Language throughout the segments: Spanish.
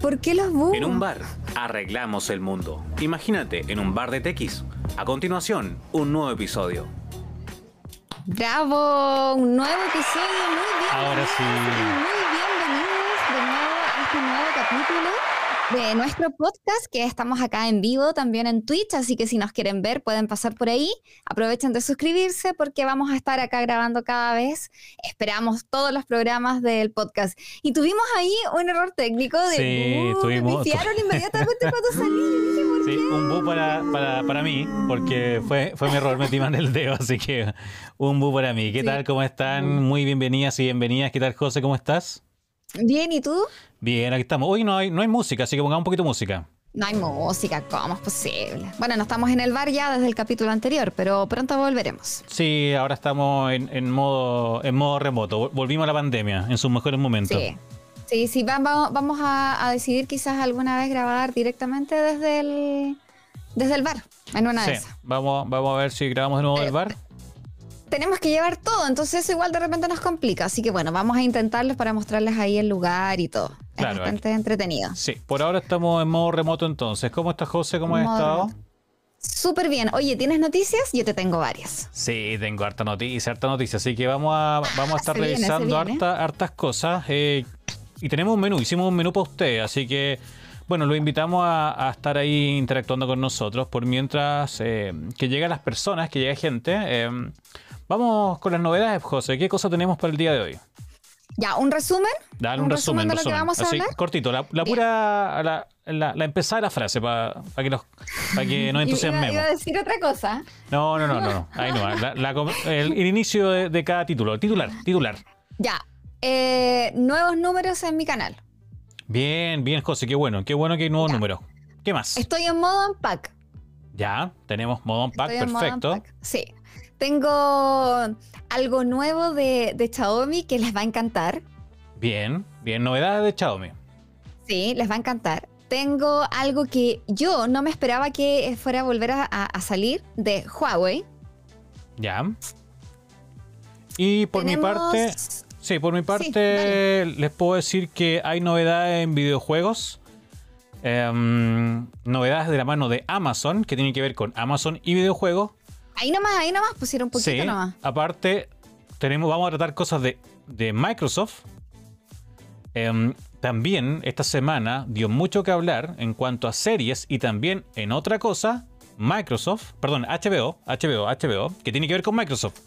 ¿Por qué los búhos? En un bar, arreglamos el mundo. Imagínate, en un bar de tequis. A continuación, un nuevo episodio. Bravo, un nuevo episodio, muy bien. Ahora sí. Muy bienvenidos de nuevo a este nuevo capítulo de nuestro podcast que estamos acá en vivo también en Twitch, así que si nos quieren ver pueden pasar por ahí. Aprovechen de suscribirse porque vamos a estar acá grabando cada vez. Esperamos todos los programas del podcast. Y tuvimos ahí un error técnico de Sí, uh, tuvimos- me inmediatamente cuando salí. Yo dije, ¿por Sí, qué? un bu para, para, para mí, porque fue, fue mi error, metí mal el dedo, así que un bu para mí. ¿Qué Sí. tal? ¿Cómo están? Muy bienvenidas y bienvenidas. ¿Qué tal, José? ¿Cómo estás? Bien, ¿y tú? Bien, aquí estamos. Hoy no hay, no hay música, así que pongamos un poquito de música. No hay música, ¿cómo es posible? Bueno, no estamos en el bar ya desde el capítulo anterior, pero pronto volveremos. Sí, ahora estamos en, en modo, en modo remoto. Volvimos a la pandemia en sus mejores momentos. Sí. Sí, sí, va- va- vamos a, a decidir quizás alguna vez grabar directamente desde el, desde el bar, en una Sí, de esas. vamos, vamos a ver si grabamos de nuevo Eh, el bar. Tenemos que llevar todo, entonces eso igual de repente nos complica. Así que bueno, vamos a intentarlo para mostrarles ahí el lugar y todo. Claro, es bastante entretenido. Sí, por ahora estamos en modo remoto entonces. ¿Cómo estás, José? ¿Cómo has Modo estado? remoto. Súper bien. Oye, ¿tienes noticias? Yo te tengo varias. Sí, tengo harta noticia, harta noticia. Así que vamos a, vamos a estar se viene, revisando viene. harta- hartas cosas. eh, y tenemos un menú, hicimos un menú para usted. Así que, bueno, lo invitamos a, a estar ahí interactuando con nosotros. Por mientras eh, que llegan las personas, que llega gente. eh, vamos con las novedades, José. ¿Qué cosa tenemos para el día de hoy? Ya, un resumen. Dale un, resumen, de lo que resumen. vamos a Así, hablar. cortito, la, pura, la, la, la empezada de la frase para que, nos- pa' que nos entusiasmemos. iba a decir otra cosa. No, no, no, no. no. Ahí no. El, el inicio de, de cada título. Titular, titular. Ya. eh, nuevos números en mi canal. Bien, bien, José. Qué bueno. Qué bueno que hay nuevos Ya. números. ¿Qué más? Estoy en modo unpack. Ya, tenemos modo unpack. Estoy en modo Perfecto. unpack. Sí. Tengo algo nuevo de, de Xiaomi que les va a encantar. Bien, bien. Novedades de Xiaomi. Sí, les va a encantar. Tengo algo que yo no me esperaba que fuera a volver a, salir de Huawei. Ya. Y por mi parte. Sí, por mi parte les puedo decir que hay novedades en videojuegos. Em, novedades de la mano de Amazon, que tienen que ver con Amazon y videojuegos. Ahí nomás, ahí nomás pusieron un poquito Sí, nomás. aparte, tenemos, vamos a tratar cosas de, de Microsoft. Em, también esta semana dio mucho que hablar en cuanto a series y también en otra cosa, Microsoft, perdón, HBO, HBO, HBO, que tiene que ver con Microsoft.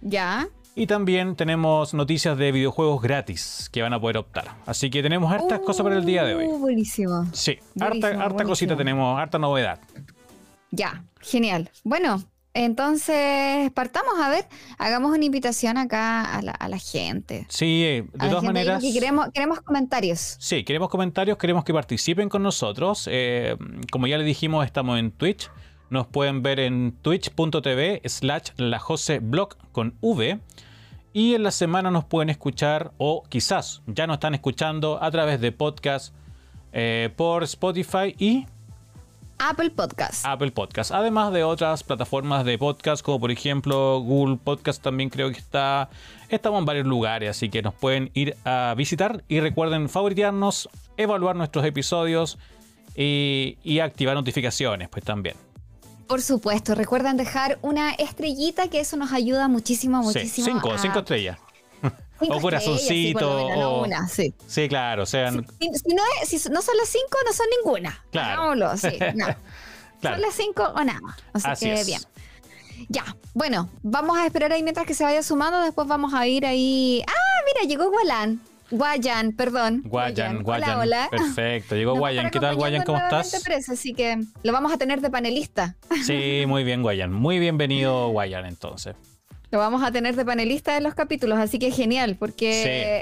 Ya. Y también tenemos noticias de videojuegos gratis que van a poder optar. Así que tenemos hartas cosas para el día de hoy. Uh, Buenísimo. Sí, buenísimo, harta, harta buenísimo. cosita tenemos, harta novedad. Ya, genial. Bueno, entonces partamos a ver, hagamos una invitación acá a la, a la gente. Sí, de A todas maneras. porque queremos, queremos comentarios. Sí, queremos comentarios, queremos que participen con nosotros. Eh, como ya le dijimos, estamos en Twitch. Nos pueden ver en twitch.tv slash lajoseblog con V. Y en la semana nos pueden escuchar, o quizás ya nos están escuchando a través de podcast eh, por Spotify y Apple Podcast. Apple Podcast. Además de otras plataformas de podcast, como por ejemplo Google Podcast también creo que está. Estamos en varios lugares, así que nos pueden ir a visitar. Y recuerden favoritearnos, evaluar nuestros episodios y, y activar notificaciones, pues también. Por supuesto, recuerden dejar una estrellita que eso nos ayuda muchísimo, Sí, muchísimo. cinco, a- cinco estrellas. Cinco o corazoncito, sí, no una, sí. Sí, claro, sean. Si, si no es- si no son las cinco, no son ninguna. Claro. Sí, no. Claro. Son las cinco o nada. Así, Así que es. bien. Ya, bueno, vamos a esperar ahí mientras que se vaya sumando. Después vamos a ir ahí. ¡Ah, mira! Llegó Gualán. Guayan, perdón. Guayan, Guayan. Hola, hola. Perfecto. Llegó Nos Guayan. ¿Qué tal, Guayan? ¿Cómo estás? Presa, así que lo vamos a tener de panelista. Sí, muy bien, Guayan. Muy bienvenido, Guayan, entonces. Lo vamos a tener de panelista en los capítulos, así que genial, porque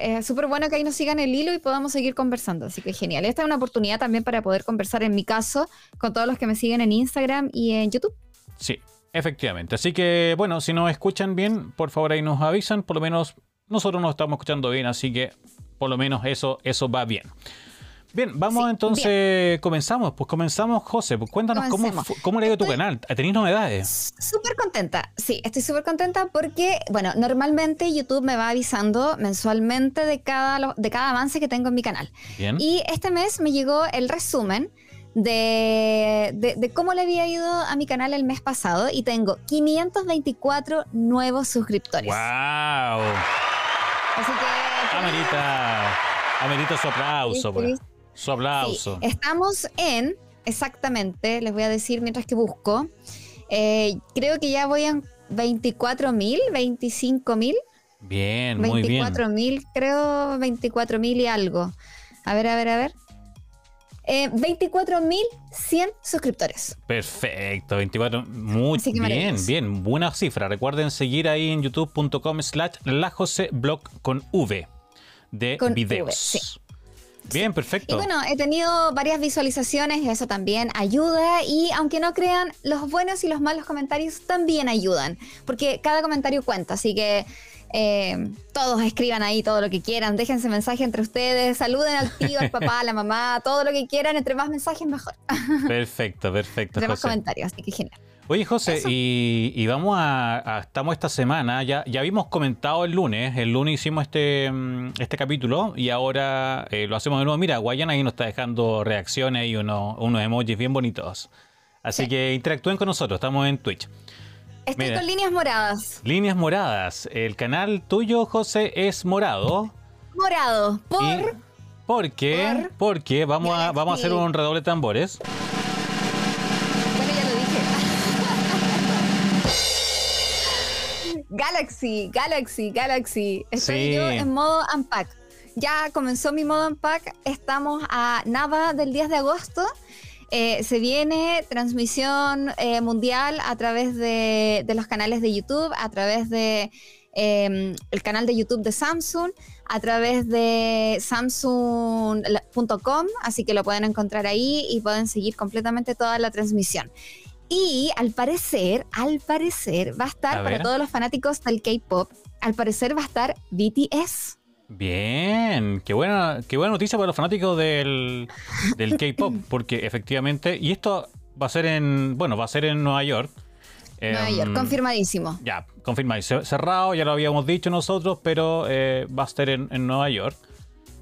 Sí. es súper bueno que ahí nos sigan el hilo y podamos seguir conversando. Así que genial. Esta es una oportunidad también para poder conversar, en mi caso, con todos los que me siguen en Instagram y en YouTube. Sí, efectivamente. Así que, bueno, si nos escuchan bien, por favor ahí nos avisan. Por lo menos nosotros nos estamos escuchando bien, así que por lo menos eso, eso va bien. Bien, vamos Sí, entonces, comenzamos. Pues comenzamos, José. Pues cuéntanos cómo, Comencemos. cómo le ha ido tu canal. ¿Tenéis novedades? Súper contenta, sí, estoy súper contenta porque, bueno, normalmente YouTube me va avisando mensualmente de cada, de cada avance que tengo en mi canal. Bien. Y este mes me llegó el resumen de, de- de cómo le había ido a mi canal el mes pasado y tengo 524 nuevos suscriptores. ¡Wow! Así que... Amerita, amerita su aplauso. Sí, pues. sí. Su aplauso. Sí, estamos en, exactamente, les voy a decir mientras que busco, eh, creo que ya voy en 24 mil, 25 mil, Bien, muy bien. 24 mil, creo 24 mil y algo. A ver, a ver, a ver. Eh, 24 mil 100 suscriptores. Perfecto, 24. Muy bien, bien. Buena cifra. Recuerden seguir ahí en youtube.com slash lajoseblog con V de Con videos. V, sí. Bien, perfecto. Y bueno, he tenido varias visualizaciones y eso también ayuda. Y aunque no crean, los buenos y los malos comentarios también ayudan, porque cada comentario cuenta. Así que eh, todos escriban ahí todo lo que quieran, déjense mensaje entre ustedes, saluden al tío, al papá, a la mamá, todo lo que quieran. Entre más mensajes, mejor. Perfecto, perfecto. Entre más comentarios, así que genial. Oye, José, y, y vamos a, a- Estamos esta semana, ya, ya habíamos comentado el lunes, el lunes hicimos este, mm, este capítulo y ahora eh, lo hacemos de nuevo. Mira, Guayana ahí nos está dejando reacciones y uno- unos emojis bien bonitos. Así Sí. que interactúen con nosotros, estamos en Twitch. Estoy Mira. con líneas moradas. Líneas moradas. El canal tuyo, José, es morado. Morado, por. Y porque, por porque vamos a, vamos a hacer un redoble de tambores. Galaxy, Galaxy, Galaxy. Estoy Sí. yo en modo Unpack. Ya comenzó mi modo Unpack. Estamos a nada del 10 de agosto. Eh, se viene transmisión eh, mundial a través de, de los canales de YouTube, a través de eh, el canal de YouTube de Samsung, a través de samsung.com, así que lo pueden encontrar ahí y pueden seguir completamente toda la transmisión. Y al parecer, al parecer, va a estar A para todos los fanáticos del K-pop, al parecer va a estar BTS. Bien, qué buena, qué buena noticia para los fanáticos del, del K-pop, porque efectivamente, y esto va a ser en, bueno, va a ser en Nueva York. Nueva Em, York, confirmadísimo. Ya, confirmado, Ce- cerrado, ya lo habíamos dicho nosotros, pero eh, va a estar en, en Nueva York.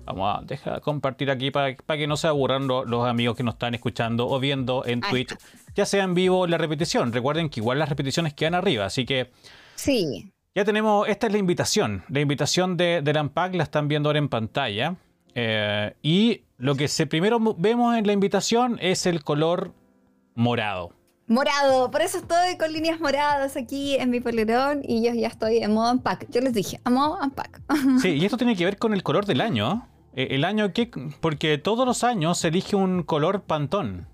Vamos a dejar compartir aquí para, para que no se aburran lo- los amigos que nos están escuchando o viendo en Ahí Twitch, está. Ya sea en vivo o la repetición. Recuerden que igual las repeticiones quedan arriba, así que Sí, ya tenemos, esta es la invitación. La invitación de, del Unpack la están viendo ahora en pantalla. Eh, y lo que se primero mo- vemos en la invitación es el color morado. morado. Por eso estoy con líneas moradas aquí en mi polerón y yo ya estoy en modo Unpack. Yo les dije, a modo Unpack. Sí, y esto tiene que ver con el color del año. Eh, el año que. Porque todos los años se elige un color pantón.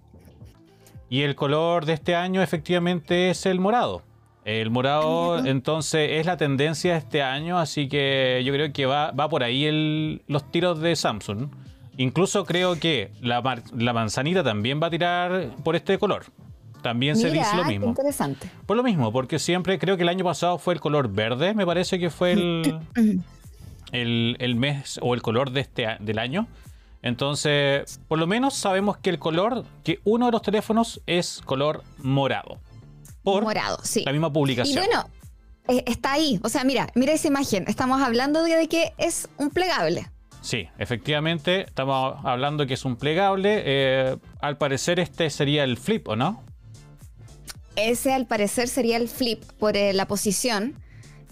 Y el color de este año efectivamente es el morado. El morado, Ah, entonces, es la tendencia de este año, así que yo creo que va, va por ahí el- los tiros de Samsung. Incluso creo que la, manzanita también va a tirar por este color. También se dice lo mismo. interesante. Por lo mismo, porque siempre creo que el año pasado fue el color verde, me parece que fue el, el, el mes o el color de este, del año. Entonces, por lo menos sabemos que el color, que uno de los teléfonos es color morado. Por Morado, sí. la misma Y publicación. bueno, eh, está ahí. O sea, mira, mira esa imagen. Estamos hablando de, de que es un plegable. Sí, efectivamente, estamos hablando que es un plegable. eh, al parecer este sería el flip, ¿o no? Ese al parecer sería el flip por eh, la posición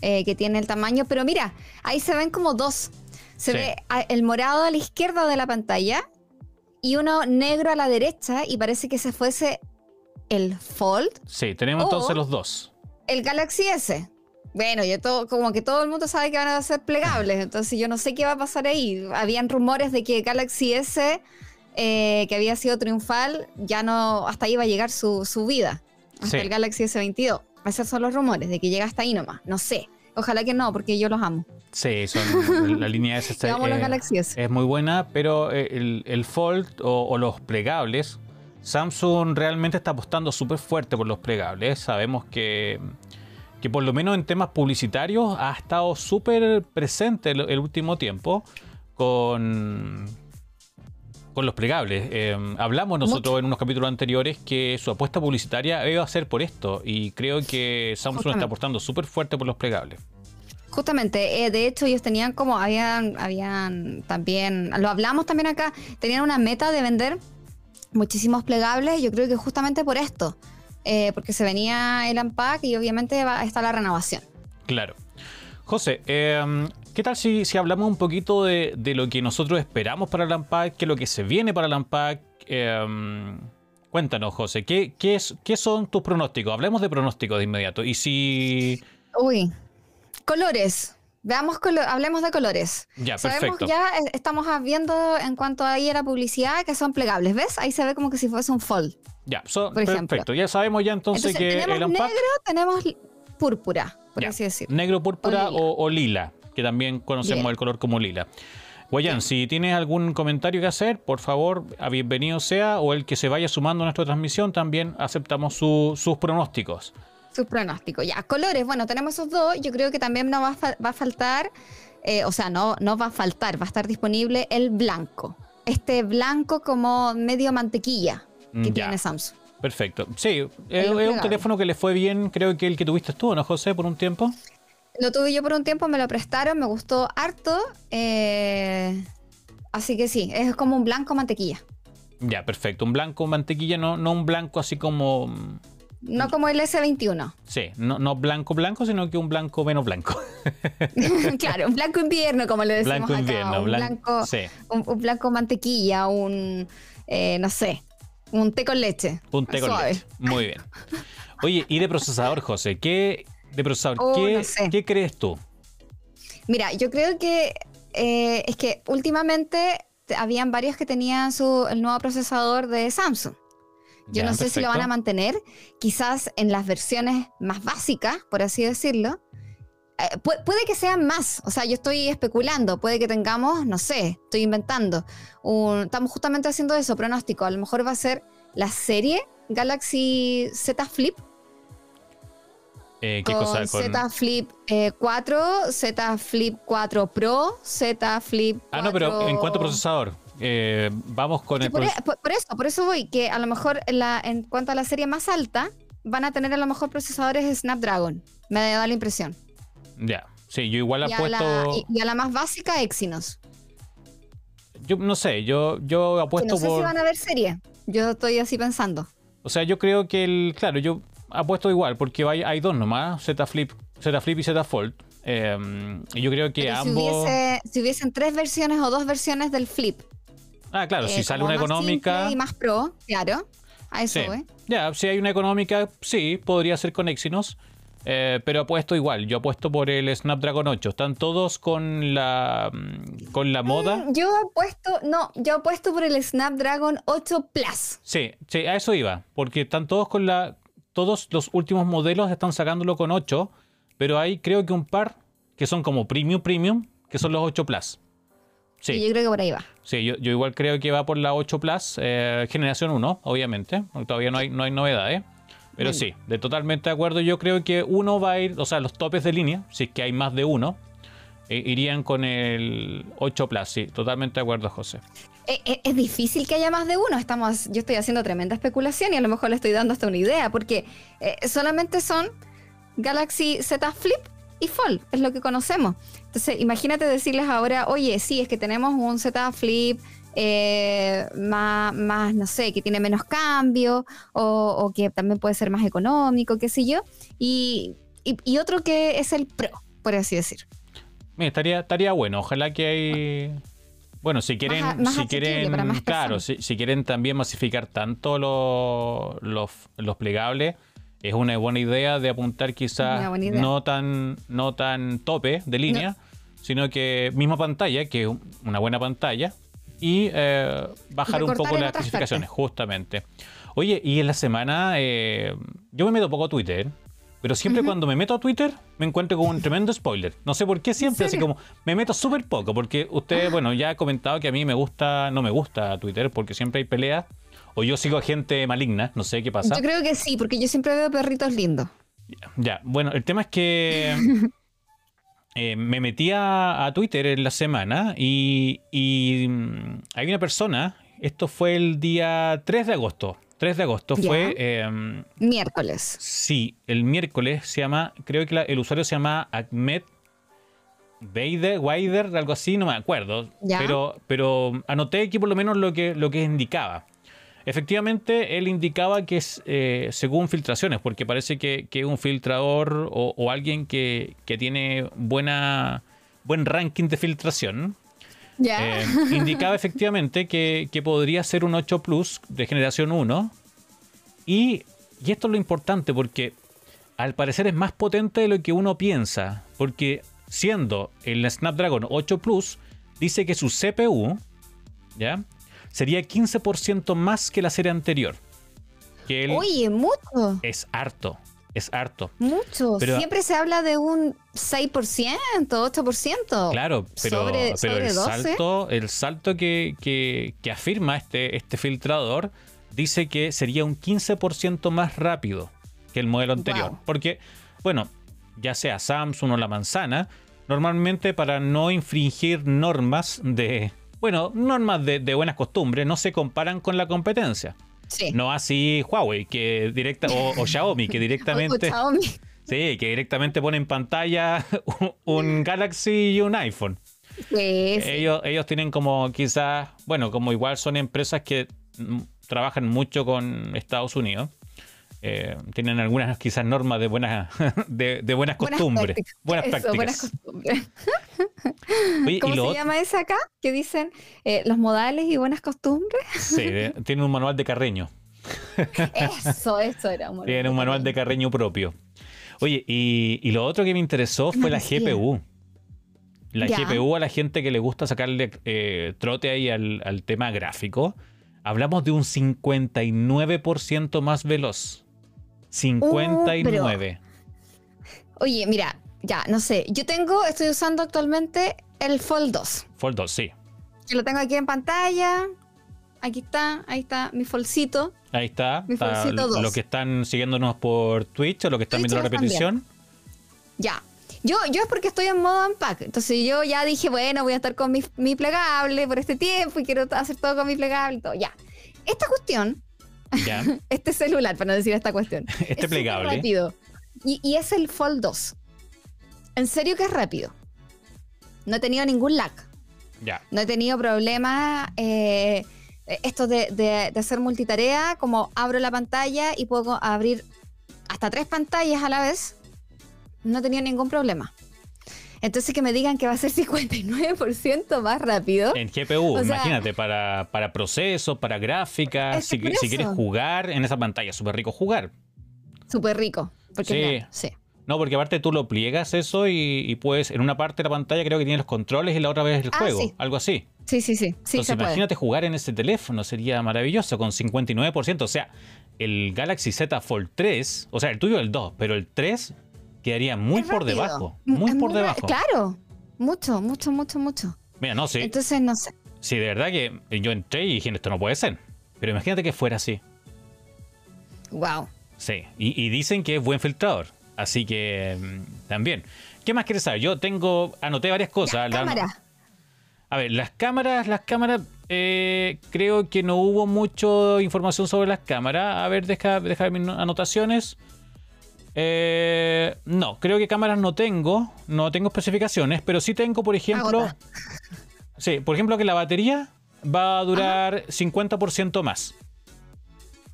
eh, que tiene el tamaño. Pero mira, ahí se ven como dos. Se Sí. ve el morado a la izquierda de la pantalla y uno negro a la derecha y parece que se fuese el Fold, Sí, tenemos entonces los dos. el Galaxy S. Bueno, yo todo, como que todo el mundo sabe que van a ser plegables, entonces yo no sé qué va a pasar ahí. Habían rumores de que Galaxy S, eh, que había sido triunfal, ya no, hasta ahí va a llegar su, su vida. Hasta Sí. el Galaxy S22. Esos son los rumores de que llega hasta ahí nomás. No sé. Ojalá que no, porque yo los amo. Sí, son la línea S. Los eh. Es muy buena, pero eh, el, el Fold o, o los plegables, Samsung realmente está apostando súper fuerte por los plegables. Sabemos que, que por lo menos en temas publicitarios ha estado súper presente el, el último tiempo con, con los plegables. Eh, hablamos nosotros en unos capítulos anteriores que su apuesta publicitaria iba a ser por esto y creo que Samsung Justamente. está apostando súper fuerte por los plegables. Justamente, eh, de hecho ellos tenían como, habían, habían también, lo hablamos también acá, tenían una meta de vender muchísimos plegables, yo creo que justamente por esto, eh, porque se venía el Unpack y obviamente va, está la renovación. Claro. José, eh, ¿qué tal si, si hablamos un poquito de, de lo que nosotros esperamos para el Unpack, qué es lo que se viene para el Unpack? Eh, cuéntanos, José, ¿qué, qué, es, ¿qué son tus pronósticos? Hablemos de pronósticos de inmediato. Y si... Uy, colores. Veamos, colo- hablemos de colores. Ya, Sabemos perfecto. ya, eh, estamos viendo en cuanto ahí a la publicidad que son plegables, ¿ves? Ahí se ve como que si fuese un fold. Ya, so- por ejemplo. perfecto. Ya sabemos ya entonces, Entonces, que tenemos el Unpack... negro, tenemos púrpura, por Ya, así decir. Negro, púrpura O lila. o, o lila, que también conocemos Bien. el color como lila. Guayán, si tienes algún comentario que hacer, por favor, a bienvenido sea, o el que se vaya sumando a nuestra transmisión, también aceptamos su- sus pronósticos. Sus pronósticos. Ya, colores, bueno, tenemos esos dos. Yo creo que también nos va a, fa- va a faltar, eh, o sea, no, no va a faltar, va a estar disponible el blanco. Este blanco como medio mantequilla que Mm, ya. tiene Samsung. Perfecto. Sí, es, un teléfono que le fue bien, creo que el que tuviste tú, ¿no, José, por un tiempo? Lo tuve yo por un tiempo, me lo prestaron, me gustó harto. eh, así que sí, es como un blanco mantequilla. Ya, perfecto. Un blanco mantequilla, no, no un blanco así como... No como el S21. Sí, no, no blanco blanco, sino que un blanco menos blanco. claro, un blanco invierno, como le decimos Blanco acá. invierno, un, blan- blanco, sí. un, un blanco mantequilla, un, eh, no sé, un té con leche. Un té con Suave. leche. Muy bien. Oye, y de procesador, José, ¿qué de procesador? Oh, ¿qué, no sé. qué crees tú? Mira, yo creo que eh, es que últimamente te- habían varios que tenían su, el nuevo procesador de Samsung. Yo Ya, no sé si lo van a mantener, quizás en las versiones más básicas, por así decirlo. Eh, pu- puede que sean más, o sea, yo estoy especulando, puede que tengamos, no sé, estoy inventando. un- estamos justamente haciendo eso, pronóstico. A lo mejor va a ser la serie Galaxy Z Flip Eh, ¿Qué con cosa? Con... Z Flip eh, 4, Z Flip 4 Pro, Z Flip 4... Ah, no, pero ¿en cuanto a procesador? Eh, vamos con el por, e- por- por eso, por eso voy, que a lo mejor en, la- en cuanto a la serie más alta, van a tener a lo mejor procesadores Snapdragon. Me da la impresión. Ya, sí, yo igual apuesto... la, y, y a la más básica, Exynos. Yo no sé, yo, yo Que apuesto no sé por... si van a ver serie. Yo estoy así pensando. O sea, yo creo que el... Claro, yo apuesto igual, porque hay, hay dos nomás, Z Flip, Z Flip y Z Fold. Eh, y yo creo que Pero si, ambos... hubiese, si hubiesen tres versiones o dos versiones del Flip. Ah, claro, eh, si sale una más económica... Y más pro, claro. A eso Sí. voy. Ya, si hay una económica, sí, podría ser con Exynos. eh, pero apuesto igual, yo apuesto por el Snapdragon 8. Están todos con la mm, con la moda. Mm, Yo apuesto, no, yo apuesto por el Snapdragon 8 Plus. Sí, sí, a eso iba. Porque están todos con la. Todos los últimos modelos están sacándolo con 8. Pero hay creo que un par que son como premium premium, que son los 8 Plus. Y Sí, yo creo que por ahí va. sí yo, yo igual creo que va por la 8 Plus, eh, generación 1, obviamente. Todavía no hay, no hay novedades. Pero Bien. sí, de totalmente de acuerdo. Yo creo que uno va a ir, o sea, los topes de línea, si es que hay más de uno, eh, irían con el 8 Plus. Sí, totalmente de acuerdo, José. Eh, eh, Es, difícil que haya más de uno. Estamos, yo estoy haciendo tremenda especulación y a lo mejor le estoy dando hasta una idea, porque eh, solamente son Galaxy Z Flip y Fold, es lo que conocemos. Entonces, imagínate decirles ahora, oye, sí, es que tenemos un Z Flip eh, más, más, no sé, que tiene menos cambio o, o que también puede ser más económico, qué sé yo, y, y- y otro que es el Pro, por así decir. Mira, estaría, estaría bueno. Ojalá que hay. Bueno, si quieren, más si quieren, claro, si, quieren también masificar tanto los, los, los plegables, es una buena idea de apuntar quizás no tan, no tan tope de línea, sino que misma pantalla, que es un- una buena pantalla, y eh, bajar un poco las especificaciones, partes. justamente. Oye, y en la semana, eh, yo me meto poco a Twitter, pero siempre cuando me meto a Twitter me encuentro con un tremendo spoiler. No sé por qué siempre, así como me meto súper poco, porque usted, bueno, ya ha comentado que a mí me gusta, no me gusta Twitter, porque siempre hay peleas, o yo sigo a gente maligna, no sé qué pasa. Yo creo que sí, porque yo siempre veo perritos lindos. Ya, bueno, el tema es que eh, me metí a, a Twitter en la semana y, y, mm, hay una persona esto fue el día 3 de agosto. 3 de agosto fue. eh, Miércoles. sí, el miércoles se llama. Creo que la- el usuario se llama Ahmed Weider, Weider, algo así, no me acuerdo. Pero, pero anoté aquí por lo menos lo que, lo que indicaba. Efectivamente, él indicaba que es eh, según filtraciones, porque parece que, que un filtrador o, o alguien que, que tiene buena, buen ranking de filtración, Eh, indicaba efectivamente que, que podría ser un 8 Plus de generación 1. Y, y esto es lo importante porque al parecer es más potente de lo que uno piensa. Porque siendo el Snapdragon 8 Plus, dice que su CPU ¿ya? sería 15% más que la serie anterior. Que Oye, mucho. es harto. Es harto. Mucho. Pero- Siempre se habla de un 6%, 8%. Claro, pero, Sobre- pero sobre el 12. salto, el salto que, que- que afirma este, este filtrador dice que sería un 15% más rápido que el modelo anterior. Wow. Porque, bueno, ya sea Samsung o la manzana, normalmente para no infringir normas de, bueno, normas de, de buenas costumbres, no se comparan con la competencia. Sí. No así Huawei, que directa, o, o Xiaomi, que directamente, Xiaomi. sí, que directamente pone en pantalla un, un Galaxy y un iPhone. Sí, sí. Ellos, ellos tienen como quizás, bueno, como igual son empresas que trabajan mucho con Estados Unidos. eh, tienen algunas quizás normas de buenas de, de buenas costumbres. prácticas. Buenas Eso, prácticas. buenas costumbres. Oye, ¿Cómo se otro- llama esa acá? Que dicen eh, los modales y buenas costumbres. sí, tienen un manual de Carreño. Eso, eso era un Tienen un manual de Carreño propio. Oye, y, y lo otro que me interesó fue la? GPU. La. GPU a la gente que le gusta sacarle eh, trote ahí al, al tema gráfico. Hablamos de un 59% más veloz. 59. Oye, mira, ya, no sé. Yo tengo, estoy usando actualmente el Fold 2. Fold 2, sí. Yo lo tengo aquí en pantalla. Aquí está, ahí está mi Foldcito. Ahí está. Mi está Foldcito 2. los que están siguiéndonos por Twitch o los que están Twitch viendo la también. repetición. Ya. Yo, yo es porque estoy en modo unpack. Entonces yo ya dije, bueno, voy a estar con mi, mi plegable por este tiempo y quiero hacer todo con mi plegable y todo. Ya. Esta cuestión, Ya. este celular, para no decir esta cuestión. Este es plegable. rápido. Y, y es el Fold 2. En serio que es rápido. No he tenido ningún lag. Ya. No he tenido problemas. eh, esto de, de- de hacer multitarea, como abro la pantalla y puedo abrir hasta tres pantallas a la vez, no he tenido ningún problema. Entonces que me digan que va a ser 59% más rápido. En GPU, O sea- imagínate, para, para procesos, para gráficas, si, quieres jugar en esa pantalla, súper rico jugar. Súper rico. Porque Sí. sí. No, porque aparte tú lo pliegas eso y, y puedes, en una parte de la pantalla creo que tiene los controles y la otra vez el Ah, juego, sí. algo así. Sí, sí, sí. Sí, Entonces puede. imagínate jugar en ese teléfono, sería maravilloso, con 59%. O sea, el Galaxy Z Fold 3, o sea, el tuyo el 2, pero el 3 quedaría muy Es por rápido. debajo, Es muy por debajo. Claro. Mucho, mucho, mucho, mucho. Mira, no, sí, Entonces, no sé. sí, de verdad que yo entré y dije, esto no puede ser. Pero imagínate que fuera así. Wow. Sí, y, y dicen que es buen filtrador. Así que mm, también. ¿Qué más quieres saber? Yo tengo, anoté varias cosas. La- Cámara. a ver, las cámaras, las cámaras, eh, creo que no hubo mucha información sobre las cámaras. A ver, deja, deja mis no- anotaciones. Eh, no, creo que cámaras no tengo, no tengo especificaciones, pero sí tengo, por ejemplo, Agota. sí, por ejemplo que la batería va a durar 50% más.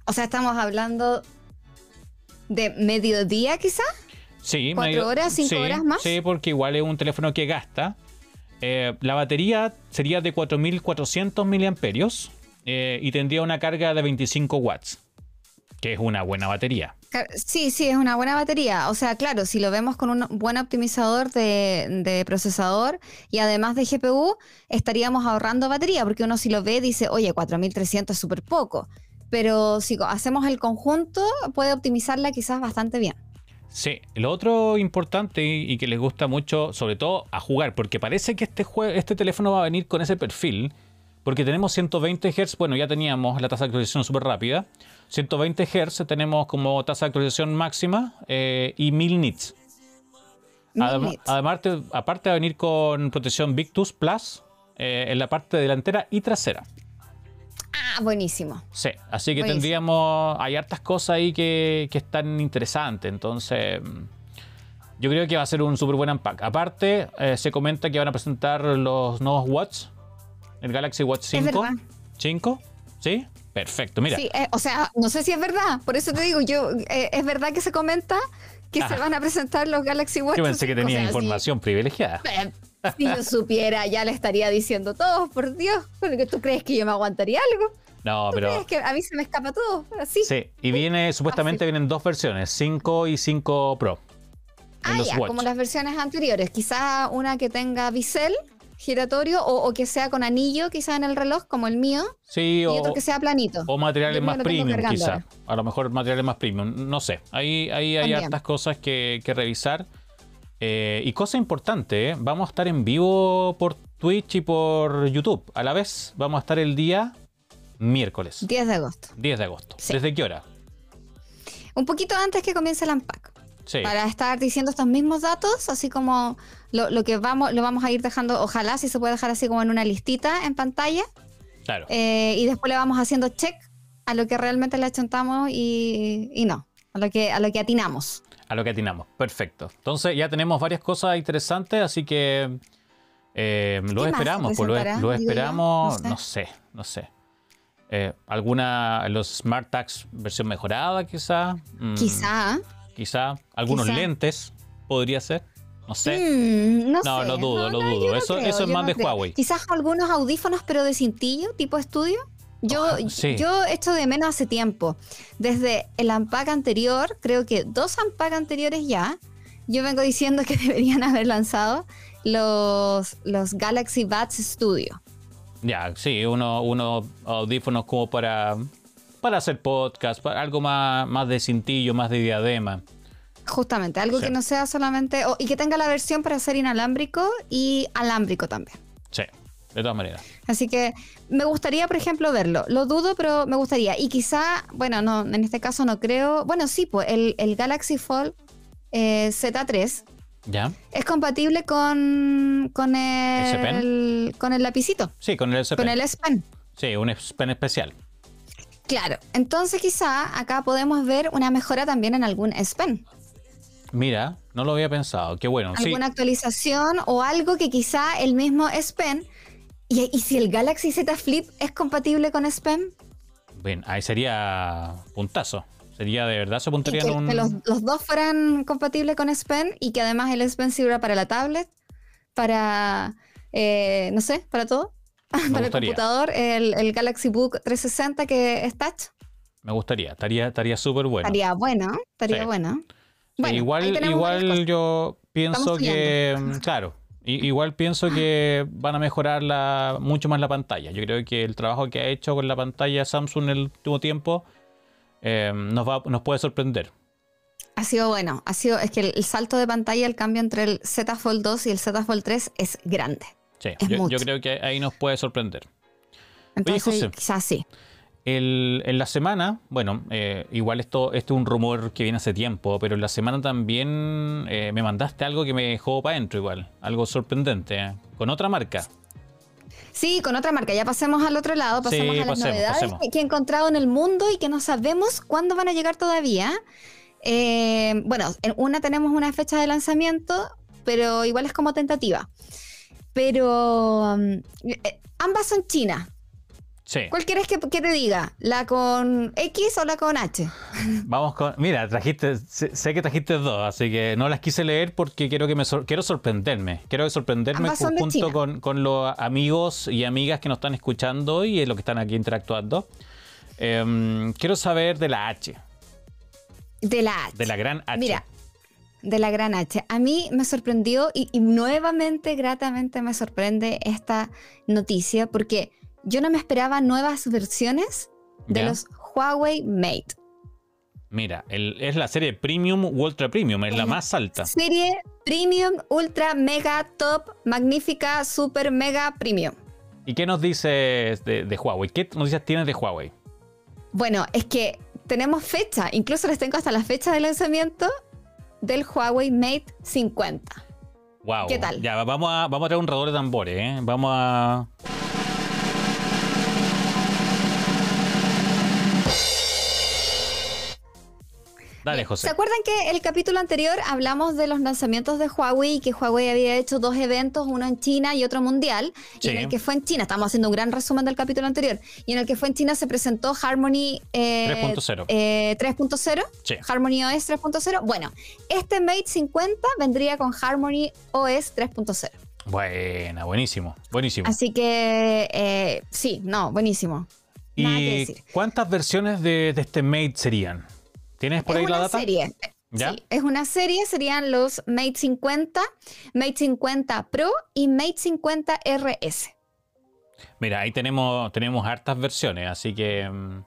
O sea, estamos hablando de mediodía, quizá. Sí, ¿Cuatro horas, cinco sí, horas más? Sí, porque igual es un teléfono que gasta. Eh, la batería sería de 4400 miliamperios eh, y tendría una carga de 25 watts, que es una buena batería. Sí, sí, es una buena batería. O sea, claro, si lo vemos con un buen optimizador de, de procesador y además de GPU, estaríamos ahorrando batería, porque uno si lo ve dice, oye, 4300 es súper poco. Pero si hacemos el conjunto, puede optimizarla quizás bastante bien. Sí, lo otro importante y, que les gusta mucho, sobre todo a jugar, porque parece que este, jue- este teléfono va a venir con ese perfil, porque tenemos 120 Hz, bueno, ya teníamos la tasa de actualización súper rápida, 120 Hz tenemos como tasa de actualización máxima eh, y 1000 nits. Además, te- aparte de venir con protección Victus Plus eh, en la parte delantera y trasera. Ah, buenísimo. Sí, así que Buenísimo. tendríamos, hay hartas cosas ahí que, que están interesantes, entonces yo creo que va a ser un súper buen unpack. Aparte, eh, se comenta que van a presentar los nuevos Watch, el Galaxy Watch 5. verdad. 5, ¿sí? Perfecto, mira. Sí, eh, o sea, no sé si es verdad. Por eso te digo, yo eh, es verdad que se comenta que Ah. se van a presentar los Galaxy Watch. Yo pensé que 5, tenía o sea, información privilegiada. Si, yo supiera, ya le estaría diciendo todo, por Dios. Tú crees que yo me aguantaría algo. No, ¿Tú pero... crees que a mí se me escapa todo? Así. Sí, y viene, supuestamente vienen dos versiones, 5 y 5 Pro. Ah, ya, Watch. como las versiones anteriores. Quizá una que tenga bisel giratorio o, o que sea con anillo, quizá en el reloj, como el mío, Sí, y o, otro que sea planito. o materiales más premium, cargando quizá. ahora. A lo mejor materiales más premium, no sé. Ahí, ahí hay También. hartas cosas que, que revisar. Eh, y cosa importante, ¿eh? vamos a estar en vivo por Twitch y por YouTube. A la vez vamos a estar el día miércoles, 10 de agosto. 10 de agosto. Sí. ¿Desde qué hora? Un poquito antes que comience el unpack. Sí. Para estar diciendo estos mismos datos, así como lo, lo que vamos, lo vamos a ir dejando, ojalá si se puede dejar así como en una listita en pantalla. Claro. eh, y después le vamos haciendo check a lo que realmente le achuntamos y, y no, a lo que, a lo que atinamos. A lo que atinamos. Perfecto. Entonces ya tenemos varias cosas interesantes, así que eh, lo esperamos. Pues lo, yo? esperamos, No no sé, no sé. Eh, ¿Alguna, los Smart Tags versión mejorada quizá? Mm, Quizá. Quizá. Algunos Quizá. lentes podría ser. No sé. Mm, no, No, sé. lo dudo, lo dudo. no Eso- creo, eso es más no de creo. Huawei. Quizás algunos audífonos, pero de cintillo, tipo estudio. Yo, sí. yo echo de menos hace tiempo. Desde el Unpack anterior, creo que dos Unpack anteriores ya, yo vengo diciendo que deberían haber lanzado los, los Galaxy Buds Studio. Ya, sí, unos uno audífonos como para, para hacer podcast, para algo más, más de cintillo, más de diadema. Justamente, algo Sí. que no sea solamente. y que tenga la versión para ser inalámbrico y alámbrico también. De todas maneras. Así que me gustaría, por ejemplo, verlo. Lo dudo, pero me gustaría. Y quizá, bueno, no, en este caso no creo. Bueno, sí, pues el, el Galaxy Fold eh, Z3 ¿Ya? es compatible con, con, el, con el lapicito, Sí, con el SP. con el S Pen. Sí, un S Pen especial. Claro. Entonces, quizá acá podemos ver una mejora también en algún S Pen. Mira, no lo había pensado. Qué bueno. Sí, Alguna actualización o algo que quizá el mismo S Pen. Y, y si el Galaxy Z Flip es compatible con S Pen, bien, ahí sería puntazo. Sería de verdad, se apuntaría que, en un. que los, los dos fueran compatibles con S Pen y que además el S Pen sirva para la tablet, para, eh, no sé, para todo. para el gustaría. computador, el, el Galaxy Book 360 que es touch. Me gustaría, estaría estaría súper bueno. Estaría bueno, estaría Sí. bueno. Bueno, igual igual yo pienso que, mm, claro, i- igual pienso que van a mejorar la, mucho más la pantalla. Yo creo que el trabajo que ha hecho con la pantalla Samsung en el último tiempo eh, nos, va, nos puede sorprender. Ha sido bueno. Ha sido, es que el, el salto de pantalla, el cambio entre el Z Fold 2 y el Z Fold 3 es grande. Sí, Es yo, yo mucho. creo que ahí nos puede sorprender. Entonces, José. quizás sí. El- en la semana, bueno, eh, igual esto, esto es un rumor que viene hace tiempo, pero en la semana también eh, me mandaste algo que me dejó para adentro igual, algo sorprendente, eh, con otra marca. Sí, con otra marca. Ya pasemos al otro lado, pasemos Sí, a las pasemos, novedades pasemos. Que, he encontrado en el mundo y que no sabemos cuándo van a llegar todavía. Eh, bueno, en una tenemos una fecha de lanzamiento, pero igual es como tentativa. Pero eh, ambas son chinas. Sí. ¿Cuál quieres que, que te diga? ¿La con X o la con H? Vamos con. Mira, trajiste. Sé, sé que trajiste dos, así que no las quise leer porque quiero que me sor- quiero sorprenderme. Quiero sorprenderme junto con, con los amigos y amigas que nos están escuchando y los que están aquí interactuando. Em, quiero saber de la H, De la H. de la gran H. Mira, de la gran H. A mí me sorprendió y, y nuevamente, gratamente me sorprende esta noticia porque yo no me esperaba nuevas versiones de ¿Ya? los Huawei Mate. Mira, el- es la serie Premium u Ultra Premium, es la más alta. Serie Premium, Ultra, Mega, Top, Magnífica, Super, Mega, Premium. ¿Y qué nos dices de, de Huawei? ¿Qué noticias tienes de Huawei? Bueno, es que tenemos fecha, incluso les tengo hasta la fecha de lanzamiento del Huawei Mate 50. Wow. ¿Qué tal? Ya, vamos a, vamos a traer un rador de tambores, ¿eh? Vamos a. Dale, José. ¿Se acuerdan que el capítulo anterior hablamos de los lanzamientos de Huawei y que Huawei había hecho dos eventos, uno en China y otro mundial? Y en Sí. el que fue en China, estamos haciendo un gran resumen del capítulo anterior, y en el que fue en China se presentó Harmony eh, 3.0. eh, 3.0, Sí. Harmony OS 3.0. Bueno, este Mate 50 vendría con Harmony OS 3.0. Buena, buenísimo, buenísimo. Así que eh, sí, no, buenísimo. Nada que ¿Y decir. cuántas versiones de, de este Mate serían? ¿Tienes por es ahí la data? serie. ¿Ya? Sí, es una serie, serían los Mate 50, Mate 50 Pro y Mate 50 RS. Mira, ahí tenemos, tenemos hartas versiones, así que mm,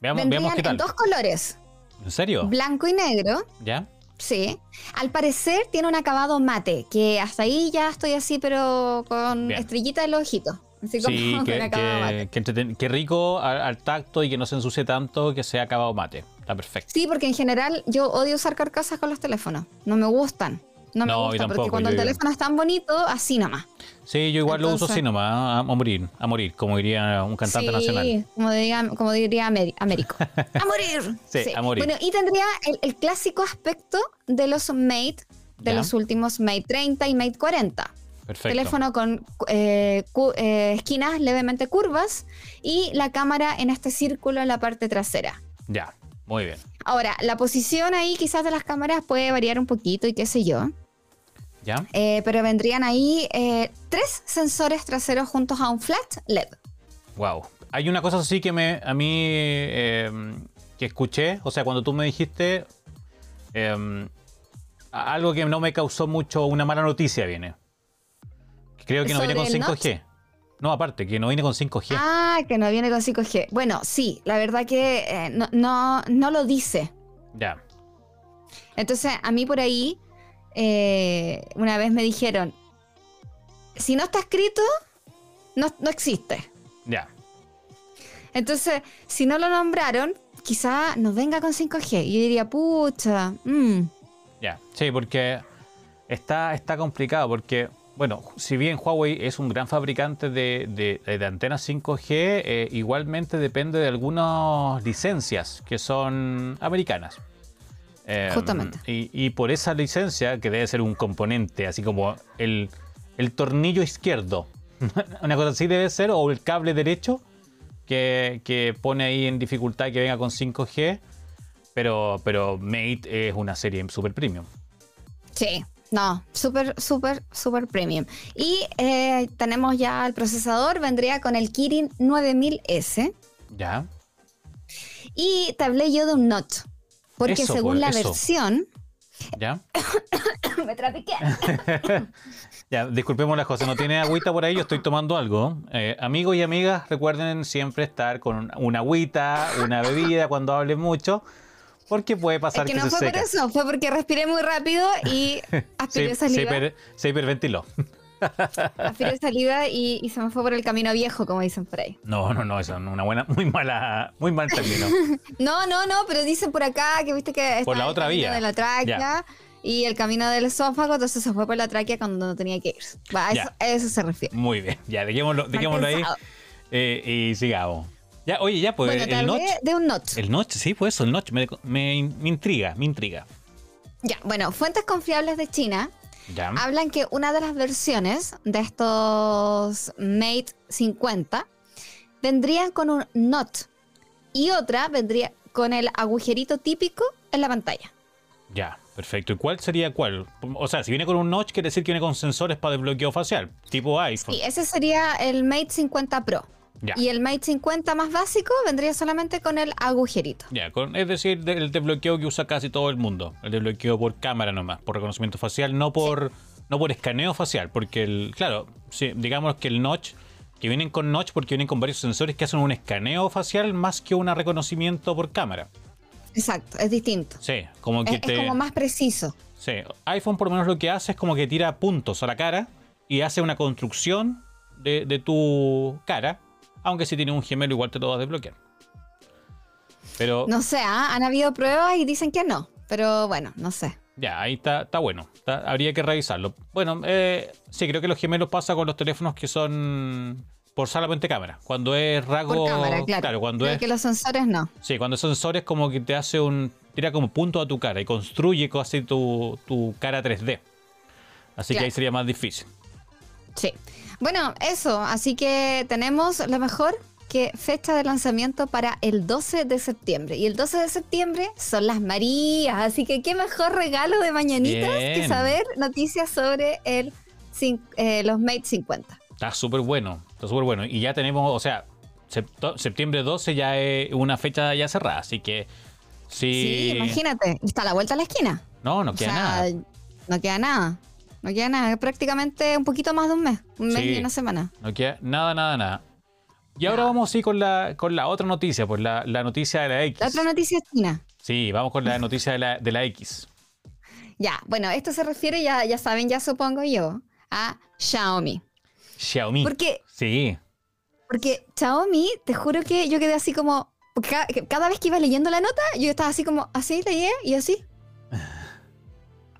veamos, veamos qué en tal. dos colores, ¿En serio? blanco y negro. ¿Ya? Sí. Al parecer tiene un acabado mate, que hasta ahí ya estoy así, pero con Bien. estrellita en los ojitos. Así como Sí, que, acabado mate. que, que que rico al, al tacto y que no se ensucie tanto, que sea acabado mate. Está perfecto. Sí, porque en general yo odio usar carcasas con los teléfonos. No me gustan. No me No, gustan, porque tampoco, cuando yo- el teléfono es tan bonito, así nomás. Sí, yo igual lo uso Entonces- así nomás, a, a morir, a morir, como diría un cantante sí, nacional. Como diría, como diría Américo. ¡A morir! Sí, a morir. Bueno, y tendría el, el clásico aspecto de los Mate, de Ya. los últimos Mate 30 y Mate 40. Perfecto. Teléfono con eh, eh, esquinas levemente curvas y la cámara en este círculo en la parte trasera. Ya, muy bien. Ahora, la posición ahí quizás de las cámaras puede variar un poquito y qué sé yo. ¿Ya? Eh, pero vendrían ahí tres sensores traseros juntos a un flat LED. Wow. Hay una cosa así que me, a mí eh, que escuché, o sea, cuando tú me dijiste a- algo que no me causó mucho, una mala noticia viene. Creo que no viene con ¿Sobre el 5G. No, aparte, que no viene con 5G. Ah, que no viene con 5G. Bueno, sí, la verdad que eh, no, no, no lo dice. Ya. Entonces, a mí por ahí, eh, una vez me dijeron, si no está escrito, no, no existe. Ya. Entonces, si no lo nombraron, quizá nos venga con 5G. Y yo diría, pucha, mm, Ya, sí, porque está, está complicado, porque, bueno, si bien Huawei es un gran fabricante de, de- de antenas 5G, eh, igualmente depende de algunas licencias que son americanas. Eh, Justamente. Y, y por esa licencia, que debe ser un componente, así como el, el tornillo izquierdo, una cosa así debe ser, o el cable derecho, que, que pone ahí en dificultad que venga con 5G. Pero, pero Mate es una serie super premium. sí. No, súper, súper, súper premium. Y eh, tenemos ya el procesador, vendría con el Kirin 9000S. ¿Ya? Y te hablé yo de un notch. Porque Eso, según la eso. versión. ¿Ya? me trapiqué. Ya, disculpemos las cosas, no tiene agüita por ahí, yo estoy tomando algo. Eh, amigos y amigas, recuerden siempre estar con una agüita, una bebida cuando hablen mucho, porque puede Es pasar que que, no se fue por eso, fue porque respiré muy rápido y aspiré Se, se saliva. hiper- se hiperventiló. Aspiré saliva y, y se me fue por el camino viejo, como dicen por ahí. No, no, no, eso es una buena, muy mala, muy mal término. No, no, no, pero dicen por acá que viste que Por está la el otra vía. de la tráquea y el camino del esófago, entonces se fue por la tráquea cuando no tenía que ir. Va, a Ya. eso, a eso se refiere. Muy bien, ya, dejémoslo, dejémoslo ahí eh, y sigamos. Ya, oye, ya, pues bueno, el hablé notch. de un notch. El notch, sí, pues eso, el notch me, me- me intriga, me intriga. Ya, bueno, fuentes confiables de China Ya. hablan que una de las versiones de estos Mate 50 vendrían con un notch y otra vendría con el agujerito típico en la pantalla. Ya, perfecto. ¿Y cuál sería cuál? O sea, si viene con un notch, quiere decir que viene con sensores para desbloqueo facial, tipo iPhone. Y ese sería el Mate 50 Pro. Ya. Y el Mate 50 más básico vendría solamente con el agujerito. Ya, con- es decir, de- el desbloqueo que usa casi todo el mundo. El desbloqueo por cámara nomás, por reconocimiento facial, no por, no por escaneo facial. Porque, el, claro, sí, digamos que el notch, que vienen con notch porque vienen con varios sensores que hacen un escaneo facial más que un reconocimiento por cámara. Exacto, es distinto. Sí, como que Es, como más preciso. Sí, iPhone por lo menos lo que hace es como que tira puntos a la cara y hace una construcción de, de tu cara, aunque si tiene un gemelo igual te lo va a desbloquear. Pero No sé, ¿ah? han habido pruebas y dicen que no. Pero bueno, no sé. ya, ahí está, está bueno, está- habría que revisarlo. Bueno, eh, sí, creo que los gemelos pasa con los teléfonos que son por solamente cámara. Cuando es rasgo. Por cámara, claro. cuando Creo es. que los sensores no. Sí, cuando son sensores como que te hace un. tira como punto a tu cara y construye casi tu, tu cara 3D. Así que Claro. ahí sería más difícil. Sí. Bueno, eso. Así que tenemos lo mejor que fecha de lanzamiento para el 12 de septiembre. Y el 12 de septiembre son las Marías. Así que qué mejor regalo de mañanitas que saber noticias sobre el, eh, los Mate 50. Está súper bueno, está súper bueno. Y ya tenemos, o sea, septiembre 12 ya es una fecha ya cerrada, así que sí. Sí, imagínate. Está a la vuelta a la esquina. No, no O queda sea, nada. No queda nada. No queda nada. Prácticamente un poquito más de un mes. Un mes Sí. y una semana. No queda nada, nada, nada. Y ahora vamos sí con la, con la otra noticia, pues la, la noticia de la X. La otra noticia es China. Sí, vamos con la noticia de la, de la X. Ya, bueno, esto se refiere, ya, ya saben, ya supongo yo, a Xiaomi. Xiaomi. Porque, Sí, porque Xiaomi, te juro que yo quedé así como. porque Cada, cada vez que iba leyendo la nota, yo estaba así como, así leía y así.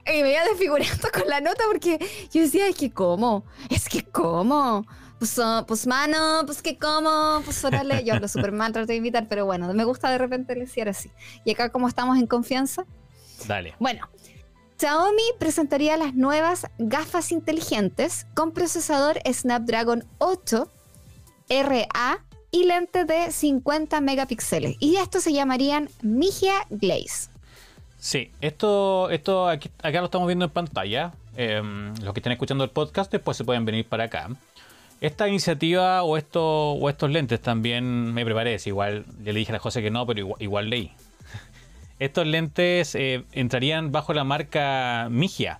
Y me iba desfigurando con la nota porque yo decía, es que cómo, es que cómo. Pues, oh, pues mano, pues que cómo, pues órale. Yo hablo súper mal, trato de imitar, pero bueno, me gusta de repente decir así. Y acá como estamos en confianza, dale. bueno, Xiaomi presentaría las nuevas gafas inteligentes con procesador Snapdragon 8 RA y lente de 50 megapíxeles. Y estos se llamarían Migia Glaze. Sí, esto, esto aquí- acá lo estamos viendo en pantalla. Em, los que estén escuchando el podcast después se pueden venir para acá. Esta iniciativa o, esto, o estos lentes también me preparé. Igual ya le dije a José que no, pero igual, igual leí. Estos lentes eh, entrarían bajo la marca Migia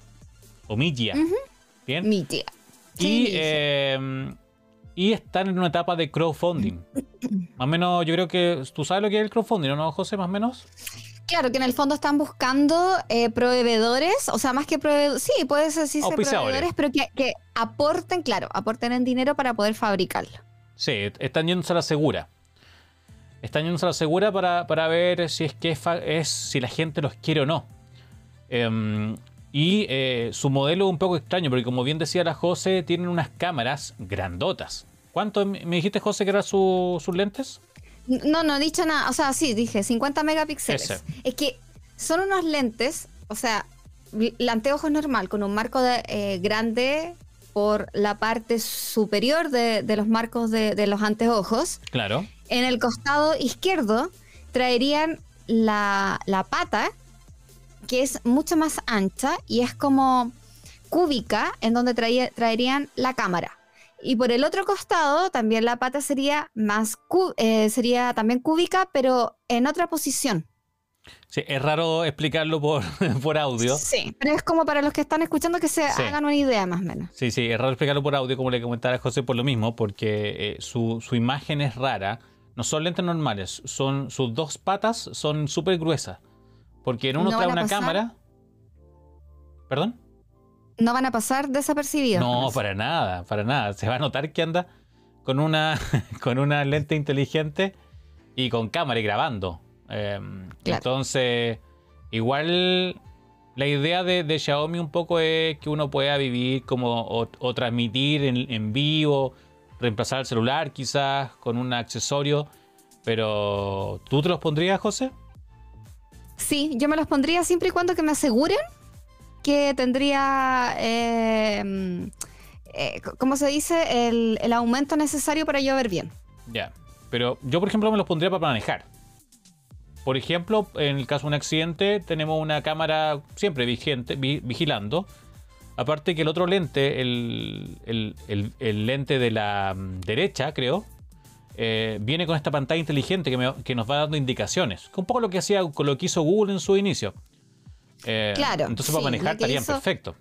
o Migia. Bien. Migia. y, Sí, eh, y están en una etapa de crowdfunding. más o menos, yo creo que tú sabes lo que es el crowdfunding, ¿no, José? Más o menos. Claro que en el fondo están buscando eh, proveedores, o sea, más que proveedores, sí, puede ser sí, proveedores, pero que, que aporten, claro, aporten en dinero para poder fabricarlo. Sí, están yéndose a la segura. Están yéndose a la segura para, para ver si es que es, si la gente los quiere o no. Em, y eh, su modelo es un poco extraño, porque como bien decía la José, tienen unas cámaras grandotas. ¿Cuánto me me dijiste, José, que eran su- sus lentes? No, no he dicho nada. O sea, sí, dije 50 megapíxeles. Ese. Es que son unos lentes, o sea, el anteojo es normal, con un marco de, eh, grande por la parte superior de, de los marcos de, de los anteojos. Claro. En el costado izquierdo traerían la, la pata, que es mucho más ancha y es como cúbica, en donde traía- traerían la cámara. Y por el otro costado también la pata sería más eh, sería también cúbica, pero en otra posición. Sí, es raro explicarlo por, por audio. Sí, pero es como para los que están escuchando que se Sí. hagan una idea más o menos. Sí, sí, es raro explicarlo por audio, como le comentaba a José, por lo mismo, porque eh, su, su imagen es rara. No son lentes normales, son sus dos patas son súper gruesas. Porque en uno ¿No trae una pasar? cámara. ¿Perdón? No van a pasar desapercibidos. No, para nada, para nada. Se va a notar que anda con una, con una lente inteligente y con cámara y grabando. Eh, Claro. Entonces, igual la idea de, de Xiaomi un poco es que uno pueda vivir como o, o transmitir en, en vivo, reemplazar el celular quizás con un accesorio. Pero, ¿tú te los pondrías, José? Sí, yo me los pondría siempre y cuando que me aseguren que tendría, eh, eh, ¿cómo se dice? El, el aumento necesario para yo ver bien. Ya. Pero yo, por ejemplo, me los pondría para manejar. Por ejemplo, en el caso de un accidente, tenemos una cámara siempre vigente, vi- vigilando. Aparte que el otro lente, el, el- el- lente de la mm, derecha, creo, eh, viene con esta pantalla inteligente que, me- que nos va dando indicaciones. Un poco lo que hacía lo que hizo Google en su inicio. Eh, Claro, Entonces para manejar estarían hizo- perfecto.